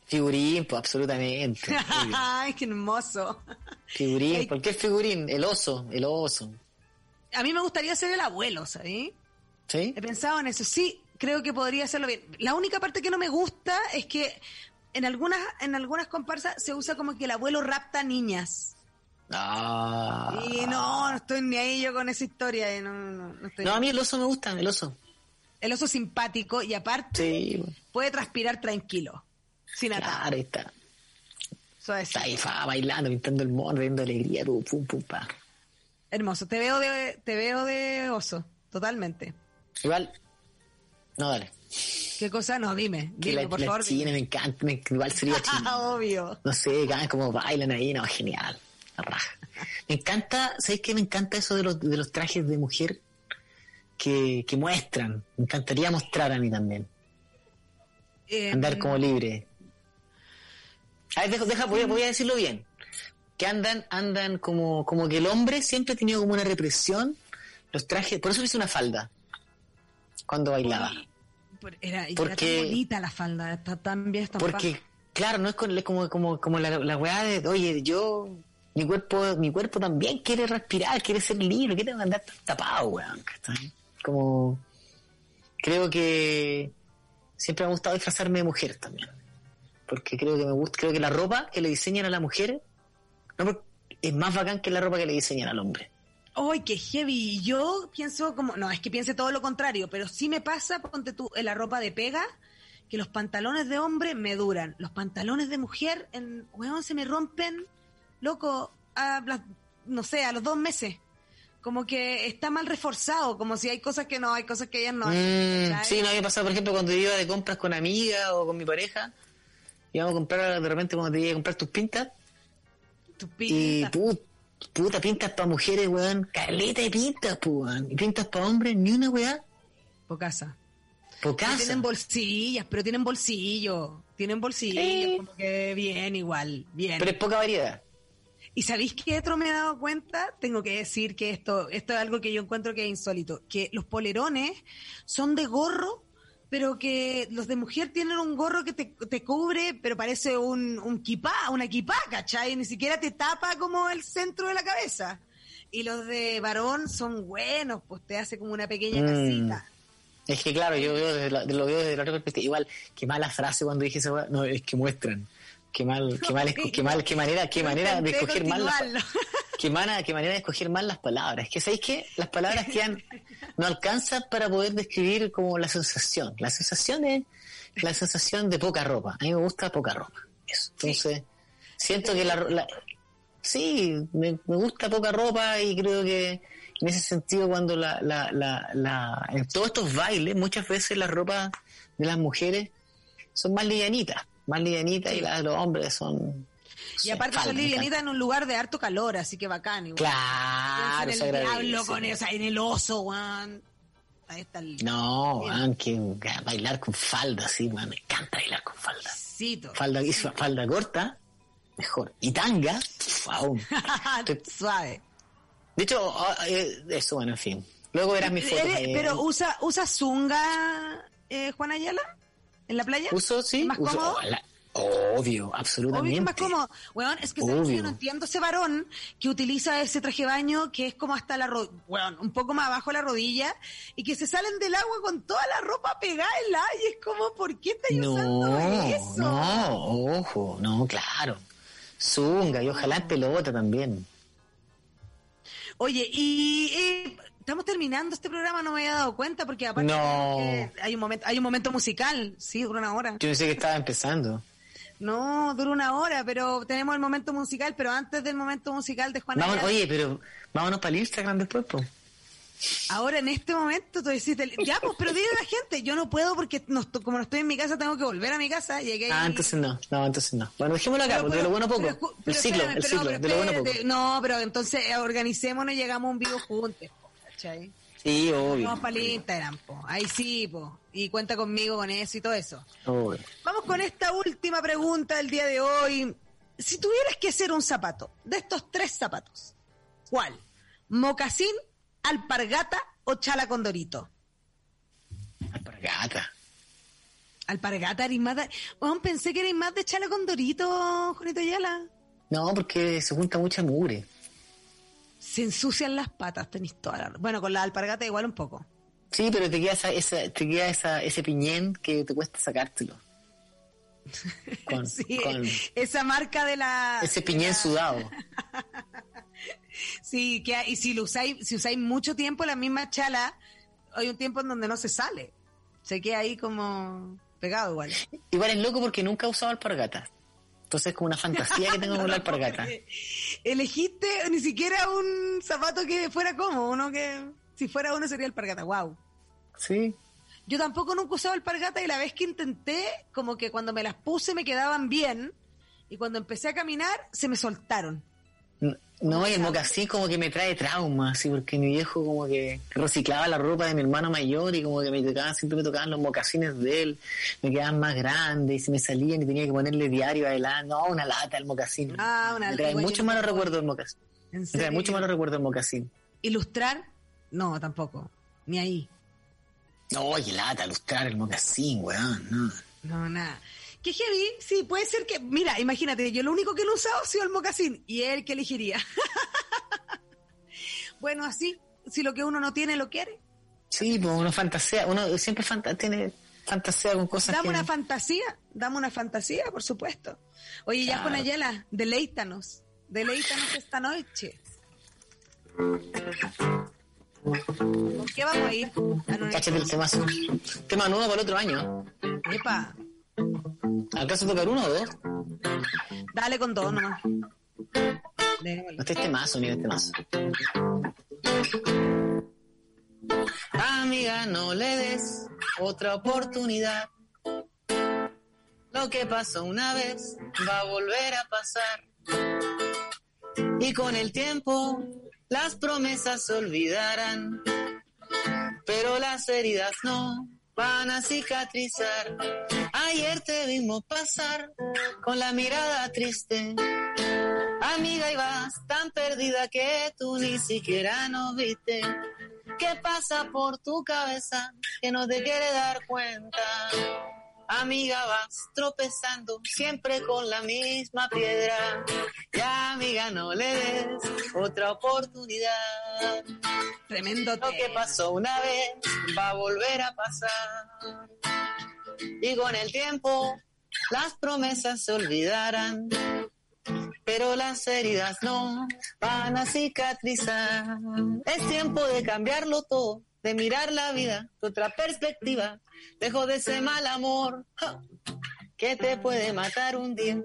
Figurín, pues absolutamente. Ay, qué hermoso. Figurín. ¿por qué figurín? El oso, el oso. A mí me gustaría ser el abuelo, ¿sabes? ¿Sí? He pensado en eso. Sí, creo que podría hacerlo bien. La única parte que no me gusta es que en algunas, en algunas comparsas se usa como que el abuelo rapta niñas. Ah. Y no, no estoy ni ahí yo con esa historia. eh, No, no, no estoy- No, a mí el oso me gusta, el oso. El oso simpático y aparte Sí, puede transpirar tranquilo. Sin atar. claro, ahí está. Suavecito. Está ahí fa, bailando, pintando el mono, viendo alegría, tu, pum, pum, pa. Hermoso. Te veo de, te veo de oso. Totalmente. Igual, no, dale. ¿Qué cosa? No, dime. Que Dime, la, por la favor. china me encanta, me- igual sería china. Obvio. No sé, como bailan ahí, no, genial. La raja. Me encanta, ¿sabes qué? Me encanta eso de los, de los trajes de mujer que, que muestran. Me encantaría mostrar a mí también. Eh, Andar como libre. A ver, deja, deja, voy, a, voy a decirlo bien. Que andan, andan como, como que el hombre siempre ha tenido como una represión. Los trajes, por eso hice una falda. Cuando bailaba. Era, era Porque- tan bonita la falda. Está tan bien estampada. Porque, claro, no es con- como, como, como la, la weá de, oye, yo, mi cuerpo, mi cuerpo también quiere respirar, quiere ser libre, ¿qué tengo que andar tapado, weón? Como, creo que siempre me ha gustado disfrazarme de mujer también. Porque creo que me gusta, creo que la ropa que le diseñan a la mujer no, es más bacán que la ropa que le diseñan al hombre. ¡Ay, qué heavy! Yo pienso como, no, es que piense todo lo contrario, pero sí me pasa, ponte tú, en la ropa de pega, que los pantalones de hombre me duran. Los pantalones de mujer, en, weón, se me rompen, loco, a las- no sé, a los dos meses. Como que está mal reforzado, como si hay cosas que no, hay cosas que ellas no Mm, sí, no había pasado, por ejemplo, cuando iba de compras con amigas o con mi pareja, íbamos a comprar, de repente cuando te iba a comprar tus pintas, Tu y pinta. pu- puta, pintas para mujeres, weón, caleta de pintas, weón, y pintas para hombres, ni una weá, Pocasa. por Pero casa. tienen bolsillas, pero tienen bolsillo. Tienen bolsillos, Sí. como que bien, igual, bien. Pero es poca variedad. ¿Y sabéis qué otro me he dado cuenta? Tengo que decir que esto, esto es algo que yo encuentro que es insólito. Que los polerones son de gorro, pero que los de mujer tienen un gorro que te, te cubre, pero parece un, un kipá, una kipá, ¿cachai? Ni siquiera te tapa como el centro de la cabeza. Y los de varón son buenos, pues te hace como una pequeña Mm. casita. Es que claro, yo veo desde la- lo veo desde la otra perspectiva. Igual, qué mala frase cuando dije weá. No, es que muestran. Qué mal, qué mal, qué mal, qué manera, qué manera de escoger mal las, qué, mana- qué manera de escoger mal las palabras. Es que sabéis que las palabras quedan, no alcanzan para poder describir como la sensación. La sensación es la sensación de poca ropa. A mí me gusta poca ropa. Eso. Entonces, siento que la, la- sí, me, me gusta poca ropa y creo que en ese sentido cuando la, la, la, la, en todos estos bailes, muchas veces las ropas de las mujeres son más livianitas, más livianitas y las de los hombres son... Y aparte son livianitas en un lugar de harto calor, así que bacán. Igual. Claro, en el diablo con eso, en el oso, weón. Ahí está el No, man, que bailar con falda, sí, man, me encanta bailar con falda. cito. Falda, falda corta, mejor. Y tanga, aún. Suave. De hecho, ah, eh, eso, bueno, en fin. Luego verás mis fotos. Eres- eh, pero usa, usa zunga, eh, Juan Ayala, en la playa. uso, sí, ¿Es más uso, cómodo? oh, la- Obvio, Obvio absolutamente. que es más cómodo. Weón, es que ¿sabes Obvio. yo no entiendo ese varón que utiliza ese traje de baño que es como hasta la rodilla, weón, un poco más abajo de la rodilla y que se salen del agua con toda la ropa pegada en la y es como, ¿por qué usando No, eso? no, ojo, no, claro. Zunga y ojalá pelota también. Oye, y eh, estamos terminando este programa, no me había dado cuenta porque aparte No. tenemos que- hay un momento, hay un momento musical, sí, dura una hora. Yo pensé que estaba empezando. No, dura una hora, pero tenemos el momento musical, pero antes del momento musical de Vamos, Ayala, oye, pero vámonos para el Instagram después, pues. ahora en este momento tú decís, ya pues, pero dile a la gente, yo no puedo porque no como no estoy en mi casa tengo que volver a mi casa, llegué Ah, y- entonces no, no, entonces no. Bueno, dejémoslo acá, porque de lo bueno poco. el ciclo, el ciclo, de lo bueno poco. No, pero entonces organicémonos y llegamos a un video juntos, ¿cachai? Sí, obvio. Vamos para el Instagram, po. ahí sí, po. y cuenta conmigo con eso y todo eso. obvio. Vamos con esta última pregunta del día de hoy. Si tuvieras que hacer un zapato, de estos tres zapatos, ¿cuál? ¿Mocasín, alpargata o chala con dorito? Alpargata. Alpargata, eres más de... Pensé que eres más de chala con dorito, Juanito Ayala. No, porque se junta mucha mugre. Se ensucian las patas, tenés toda la... Bueno, con la alpargata igual un poco. Sí, pero te queda, esa, esa, te queda esa, ese piñén que te cuesta sacártelo. Con, Sí, con esa marca de la... ese piñén la- sudado. Sí, que, y si lo usáis, si usáis mucho tiempo la misma chala, hay un tiempo en donde no se sale. Se queda ahí como pegado igual. Igual es loco porque nunca he usado alpargata. Entonces es como una fantasía que tengo con la alpargata. Elegiste ni siquiera un zapato que fuera como, uno que si fuera uno sería alpargata, wow. Sí. Yo tampoco nunca usaba alpargata y la vez que intenté, como que cuando me las puse me quedaban bien y cuando empecé a caminar se me soltaron. No, y el mocasín como que me trae trauma, así, porque mi viejo como que reciclaba la ropa de mi hermano mayor y como que me tocaban, siempre me tocaban los mocasines de él, me quedaban más grandes y se me salían y tenía que ponerle diario adelante, no, una lata el mocasín. Ah, una me trae igual mucho yo malos recuerdos del mocasín. ¿En Me trae serio? mucho malos recuerdos del mocasín. ¿Ilustrar? No, tampoco. Ni ahí. No, qué lata, lustrar el mocasín, weón, no. No, nada. ¿Qué heavy? Sí, puede ser que. Mira, imagínate, yo lo único que no he usado ha sido el mocasín y él que elegiría. bueno, así, si lo que uno no tiene lo quiere. Sí, pues uno fantasea, uno siempre fanta tiene fantasea con cosas Dame que... una fantasía, dame una fantasía, por supuesto. Oye, ya con Ayala, deleítanos, deleítanos esta noche. ¿Con qué vamos a ir? Ah, Cáchate el temazo. Tema nuevo para el otro año. Epa, ¿Acaso tocar uno o dos? dale con dos nomás. No este temazo, mira este mazo. Amiga, no le des otra oportunidad. Lo que pasó una vez va a volver a pasar. Y con el tiempo las promesas se olvidarán. Pero las heridas no van a cicatrizar. Ayer te vimos pasar con la mirada triste. Amiga, y vas tan perdida que tú ni siquiera nos viste. ¿Qué pasa por tu cabeza que no te quiere dar cuenta? Amiga, vas tropezando siempre con la misma piedra. Ya, amiga, no le des otra oportunidad. Tremendo Lo que pasó una vez va a volver a pasar. Y con el tiempo las promesas se olvidarán. Pero las heridas no van a cicatrizar. Es tiempo de cambiarlo todo, de mirar la vida de otra perspectiva. Dejo de ese mal amor que te puede matar un día.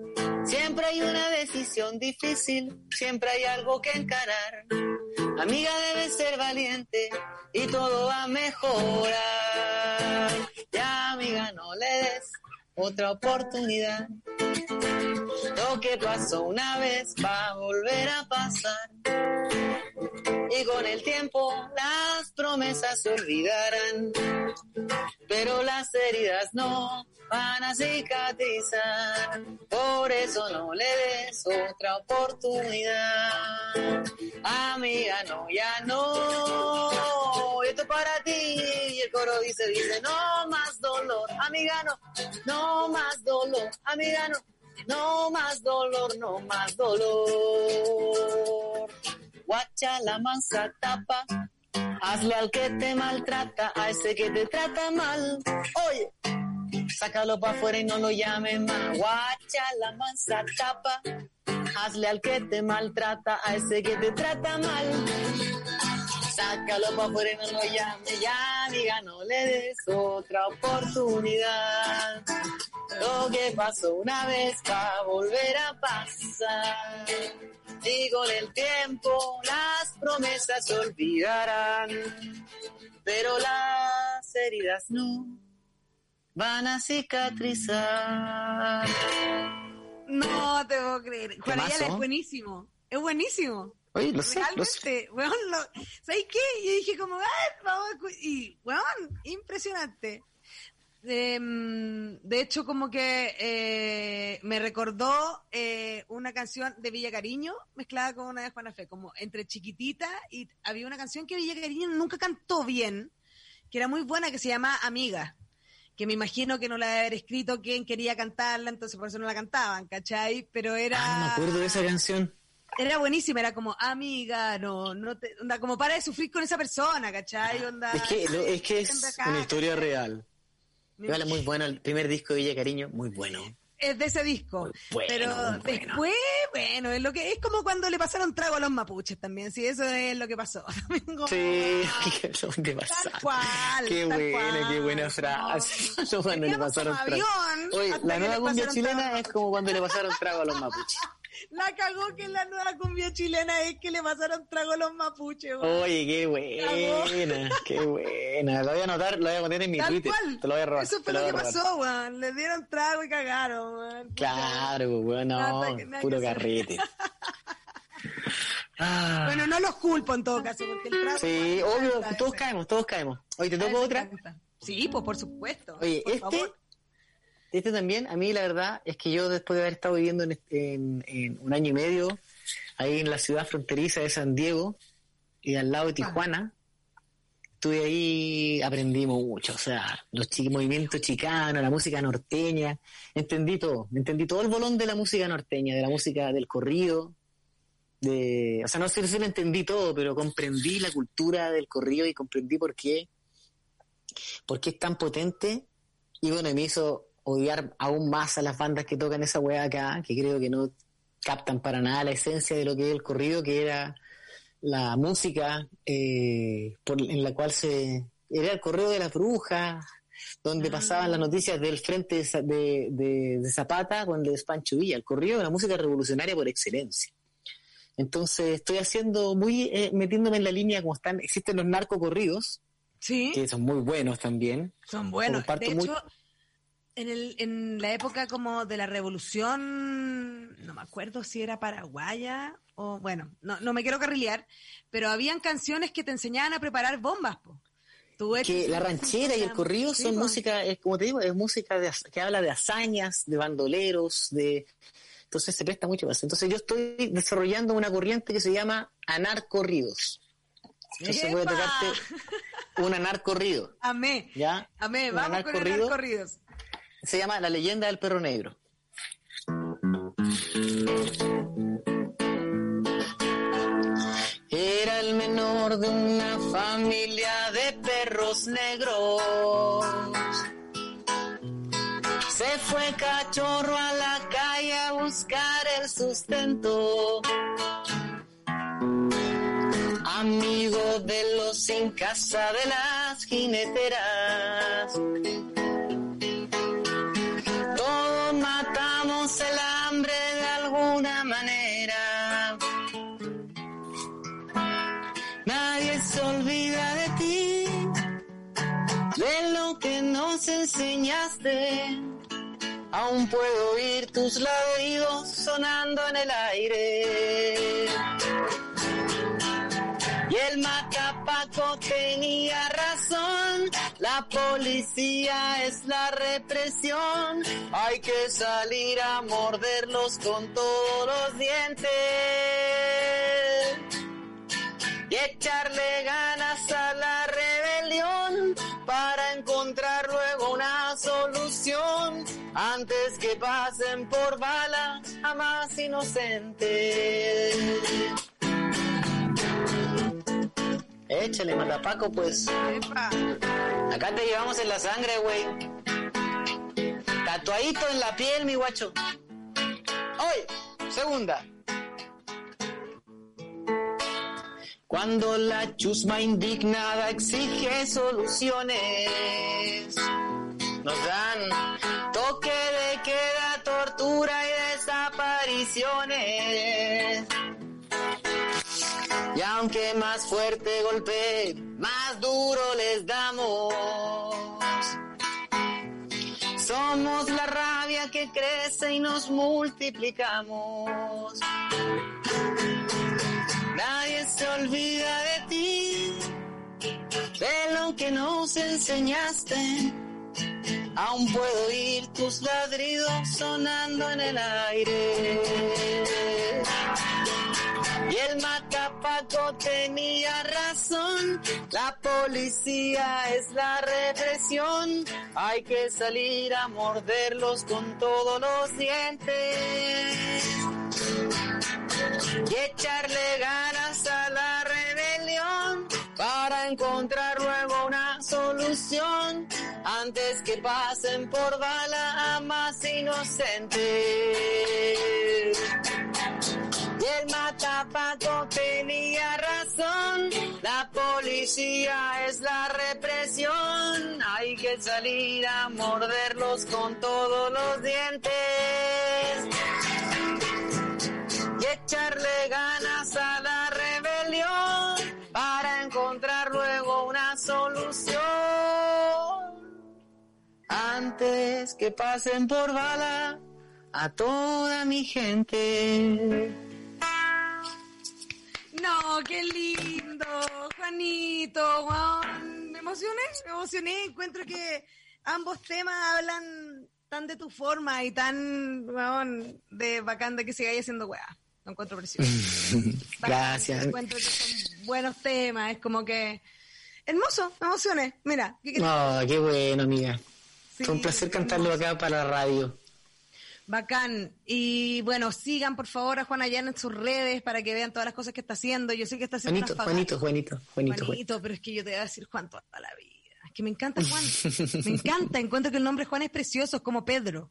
Siempre hay una decisión difícil, siempre hay algo que encarar. Amiga, debes ser valiente y todo va a mejorar. Ya, amiga, no le des otra oportunidad. Lo que pasó una vez va a volver a pasar. Y con el tiempo las promesas se olvidarán. Pero las heridas no van a cicatrizar. Por eso no le des otra oportunidad. Amiga, no, ya no. Esto para ti. Y el coro dice, dice, no más dolor, amiga, no, no más dolor, amiga, no, no más dolor, no más dolor. Guacha la mansa tapa, hazle al que te maltrata, a ese que te trata mal. Oye, sácalo para afuera y no lo llames más. Guacha la mansa tapa, hazle al que te maltrata, a ese que te trata mal. Sácalo para afuera y no lo llames, ya amiga, no le des otra oportunidad. Lo que pasó una vez va a volver a pasar. Y con el tiempo las promesas se olvidarán, pero las heridas no van a cicatrizar. No te puedo creer. Juan es buenísimo. Es buenísimo. Oye, lo sé, lo sé. Realmente, weón, lo, ¿sabes qué? Yo dije como, "Ah, vamos a escu-". y, weón, impresionante. Em, de hecho, como que eh, me recordó eh, una canción de Villa Cariño mezclada con una de Juana Fe, como entre chiquitita y había una canción que Villa Cariño nunca cantó bien, que era muy buena, que se llama Amiga, que me imagino que no la debe haber escrito quien quería cantarla, entonces por eso no la cantaban, ¿cachai? Pero era... Ah, me acuerdo de esa canción. Era buenísima, era como, amiga, no, no te, onda, como para de sufrir con esa persona, ¿cachai? Onda, Es que, es que es acá, una historia ¿cachai? real. Es muy bueno, el primer disco de Villa Cariño, muy bueno. Es de ese disco. Bueno, pero muy bueno. después, bueno, es lo que es como cuando le pasaron trago a los mapuches también, sí, eso es lo que pasó. Como, Sí, ah, qué ¿dónde pasaron? cual, Qué tal buena, cual. qué buena frase. No, cuando le pasaron trago. avión Oye, la que nueva cumbia chilena trago. es como cuando le pasaron trago a los mapuches. La cagó que en la nueva cumbia chilena es que le pasaron trago a los mapuches. weón. Oye, qué buena, qué buena. Lo voy a anotar, lo voy a poner en mi Tal Twitter. cual. Te lo voy a robar. Eso fue lo que robar. pasó, weón. Le dieron trago y cagaron, weón. Claro, que- nada puro carrete. Ah, Bueno, no los culpo en todo caso, porque el trago. sí, obvio, todos caemos, todos caemos. Oye, ¿te toco otra? Sí, pues por supuesto. Oye, por este, favor. Este también, a mí la verdad es que yo después de haber estado viviendo en, este- en- en un año y medio ahí en la ciudad fronteriza de San Diego y al lado de Tijuana, estuve ahí, aprendí mucho, o sea, los movimientos chicanos, la música norteña, entendí todo, entendí todo el bolón de la música norteña, de la música del corrido, de, o sea, no sé si lo entendí todo, pero comprendí la cultura del corrido y comprendí por qué, por qué es tan potente y bueno, me hizo odiar aún más a las bandas que tocan esa weá acá, que creo que no captan para nada la esencia de lo que es el corrido, que era la música eh, por- en la cual se... Era el correo de las brujas, donde pasaban las noticias del frente de, Za- de, de- de Zapata con el de Pancho Villa. El corrido es una música revolucionaria por excelencia. Entonces estoy haciendo muy, eh, metiéndome en la línea como están, existen los narcocorridos, Sí, que son muy buenos también. son buenos. comparto De muy- hecho, en, el, en la época como de la revolución, no me acuerdo si era paraguaya o, bueno, no, no me quiero carrilear, pero habían canciones que te enseñaban a preparar bombas, po. Tú que la ranchera y el corrido son música, es, como te digo, es música de que habla de hazañas, de bandoleros, de entonces se presta mucho más. Entonces yo estoy desarrollando una corriente que se llama anarcorridos. Entonces voy a ¡Epa! tocarte un anarcorrido, Amé, ¿ya? amé, Un vamos con anarcorrido. el corridos. Se llama La leyenda del perro negro. Era el menor de una familia de perros negros. Se fue cachorro a la calle a buscar el sustento. Amigo de los sin casa de las jineteras. Nos enseñaste. Aún puedo oír tus ladridos sonando en el aire. Y el matapaco tenía razón, la policía es la represión, hay que salir a morderlos con todos los dientes y echarle ganas pasen por bala a más inocente. Échale, matapaco, pues. Epa. Acá te llevamos en la sangre, güey. Tatuadito en la piel, mi guacho. Hoy, segunda. Cuando la chusma indignada exige soluciones, nos dan toque de queda, tortura y desapariciones. Y aunque más fuerte golpee, más duro les damos. Somos la rabia que crece y nos multiplicamos. Nadie se olvida de ti, de lo que nos enseñaste. Aún puedo oír tus ladridos sonando en el aire. Y el macapaco tenía razón, la policía es la represión, hay que salir a morderlos con todos los dientes. Y echarle ganas a la rebelión para encontrar luego una solución antes que pasen por bala a más inocentes. Y el matapaco tenía razón, la policía es la represión, hay que salir a morderlos con todos los dientes. Y echarle ganas que pasen por bala a toda mi gente. No, qué lindo, Juanito, weón. Me emocioné, me emocioné. Encuentro que ambos temas hablan tan de tu forma y tan, weón, de bacán de que sigáis haciendo weá. Lo encuentro precioso. Gracias. Encuentro que son buenos temas, es como que... Hermoso, me emocioné. Mira, ¿qué- qué- No, qué bueno, amiga. Sí, Fue un placer cantarlo acá para la radio. Bacán. Y bueno, sigan por favor a Juan Ayala en sus redes para que vean todas las cosas que está haciendo. Yo sé que está haciendo Juanito, unas Juanito, Juanito, Juanito, Juanito, pero es que yo te voy a decir Juan toda la vida. Es que me encanta Juan. me encanta. Encuentro que el nombre Juan es precioso, es como Pedro.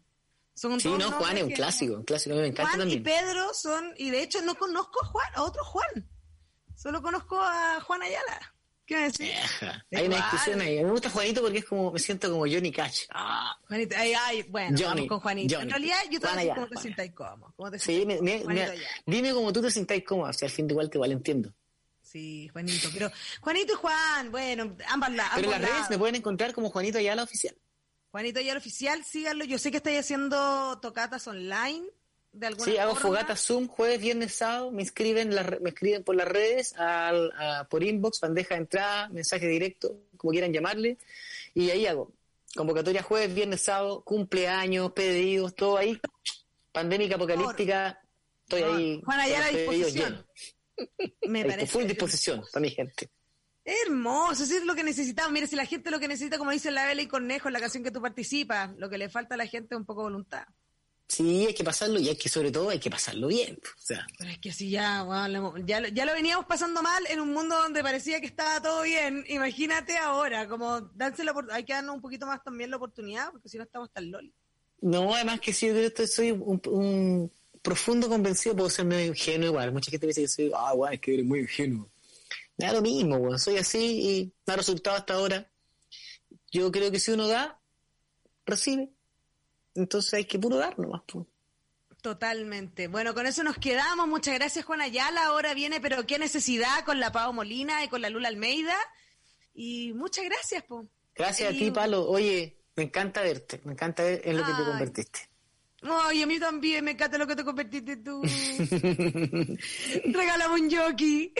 Son Sí, no, Juan es un clásico, un clásico, me encanta Juan y también. Pedro son, y de hecho no conozco a Juan, a otro Juan. Solo conozco a Juan Ayala. ¿Qué me decís? Ajá. Hay una discusión ahí. Me gusta Juanito porque es como, me siento como Johnny Cash. Ah, Juanito, ay, ay, bueno, Johnny, vamos con Juanito. Johnny. En realidad yo te voy a decir cómo te sientas cómodo. ¿Cómo te sí, cómodo, me- me- dime como tú te sintáis cómodo, si al fin de igual te igual entiendo. Sí, Juanito, pero Juanito y Juan, bueno, ambas la- Pero en ambos las redes lados. me pueden encontrar como Juanito Ayala Oficial. Juanito Ayala Oficial, síganlo. Yo sé que estáis haciendo tocatas online de alguna Sí, hago fogata Zoom jueves, viernes, sábado. Me re- me escriben por las redes, al- a- por inbox, bandeja de entrada, mensaje directo, como quieran llamarle. Y ahí hago convocatoria jueves, viernes, sábado, cumpleaños, pedidos, todo ahí. Pandémica apocalíptica, estoy ahí. Juan Ayala a con los pedidos disposición. Me parece full disposición para mi gente. hermoso, eso es lo que necesitamos. Mira, si la gente lo que necesita, como dice la Bela y Cornejo en la canción que tú participas, lo que le falta a la gente es un poco de voluntad. Sí, hay que pasarlo y hay que, sobre todo, hay que pasarlo bien. O sea, Pero es que si ya, bueno, ya, lo- ya lo veníamos pasando mal en un mundo donde parecía que estaba todo bien. Imagínate ahora, como darse la hay que darnos un poquito más también la oportunidad, porque si no estamos tan loli. no, además que sí, yo creo que soy un, un profundo convencido, puedo ser medio ingenuo igual. Mucha gente me dice que soy, ah, guau, es que eres muy ingenuo. Me da lo mismo, weón. Soy así y me ha resultado hasta ahora. Yo creo que si uno da, recibe. Entonces hay que puro dar nomás, pues. Totalmente. Bueno, con eso nos quedamos. Muchas gracias, Juan Ayala. Ahora viene, pero qué necesidad con la Pau Molina y con la Lula Almeida. Y muchas gracias, po. Gracias a ti, Palo. Oye, me encanta verte. Me encanta ver en lo que te convertiste. Ay, a mí también me encanta lo que te convertiste tú. Regálame un jockey.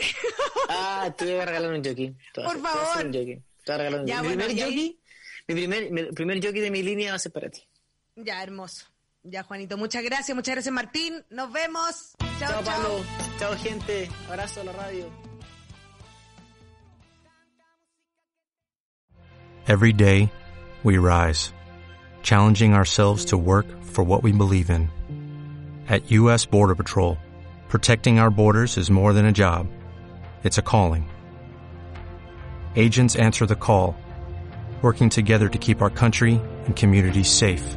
Ah, te voy a regalar un jockey. Por favor. un jockey. Te voy a regalar un Ya, jockey. Mi primer ahí- jockey, mi primer, mi primer jockey de mi línea va a ser para ti. Ya, hermoso. Ya, Juanito. Muchas gracias. Muchas gracias, Martín. Nos vemos. Chao, Chao, chao. Pablo. Chao, gente. Abrazo a la radio. Every day, we rise, challenging ourselves to work for what we believe in. At U.S. Border Patrol, protecting our borders is more than a job, it's a calling. Agents answer the call, working together to keep our country and communities safe.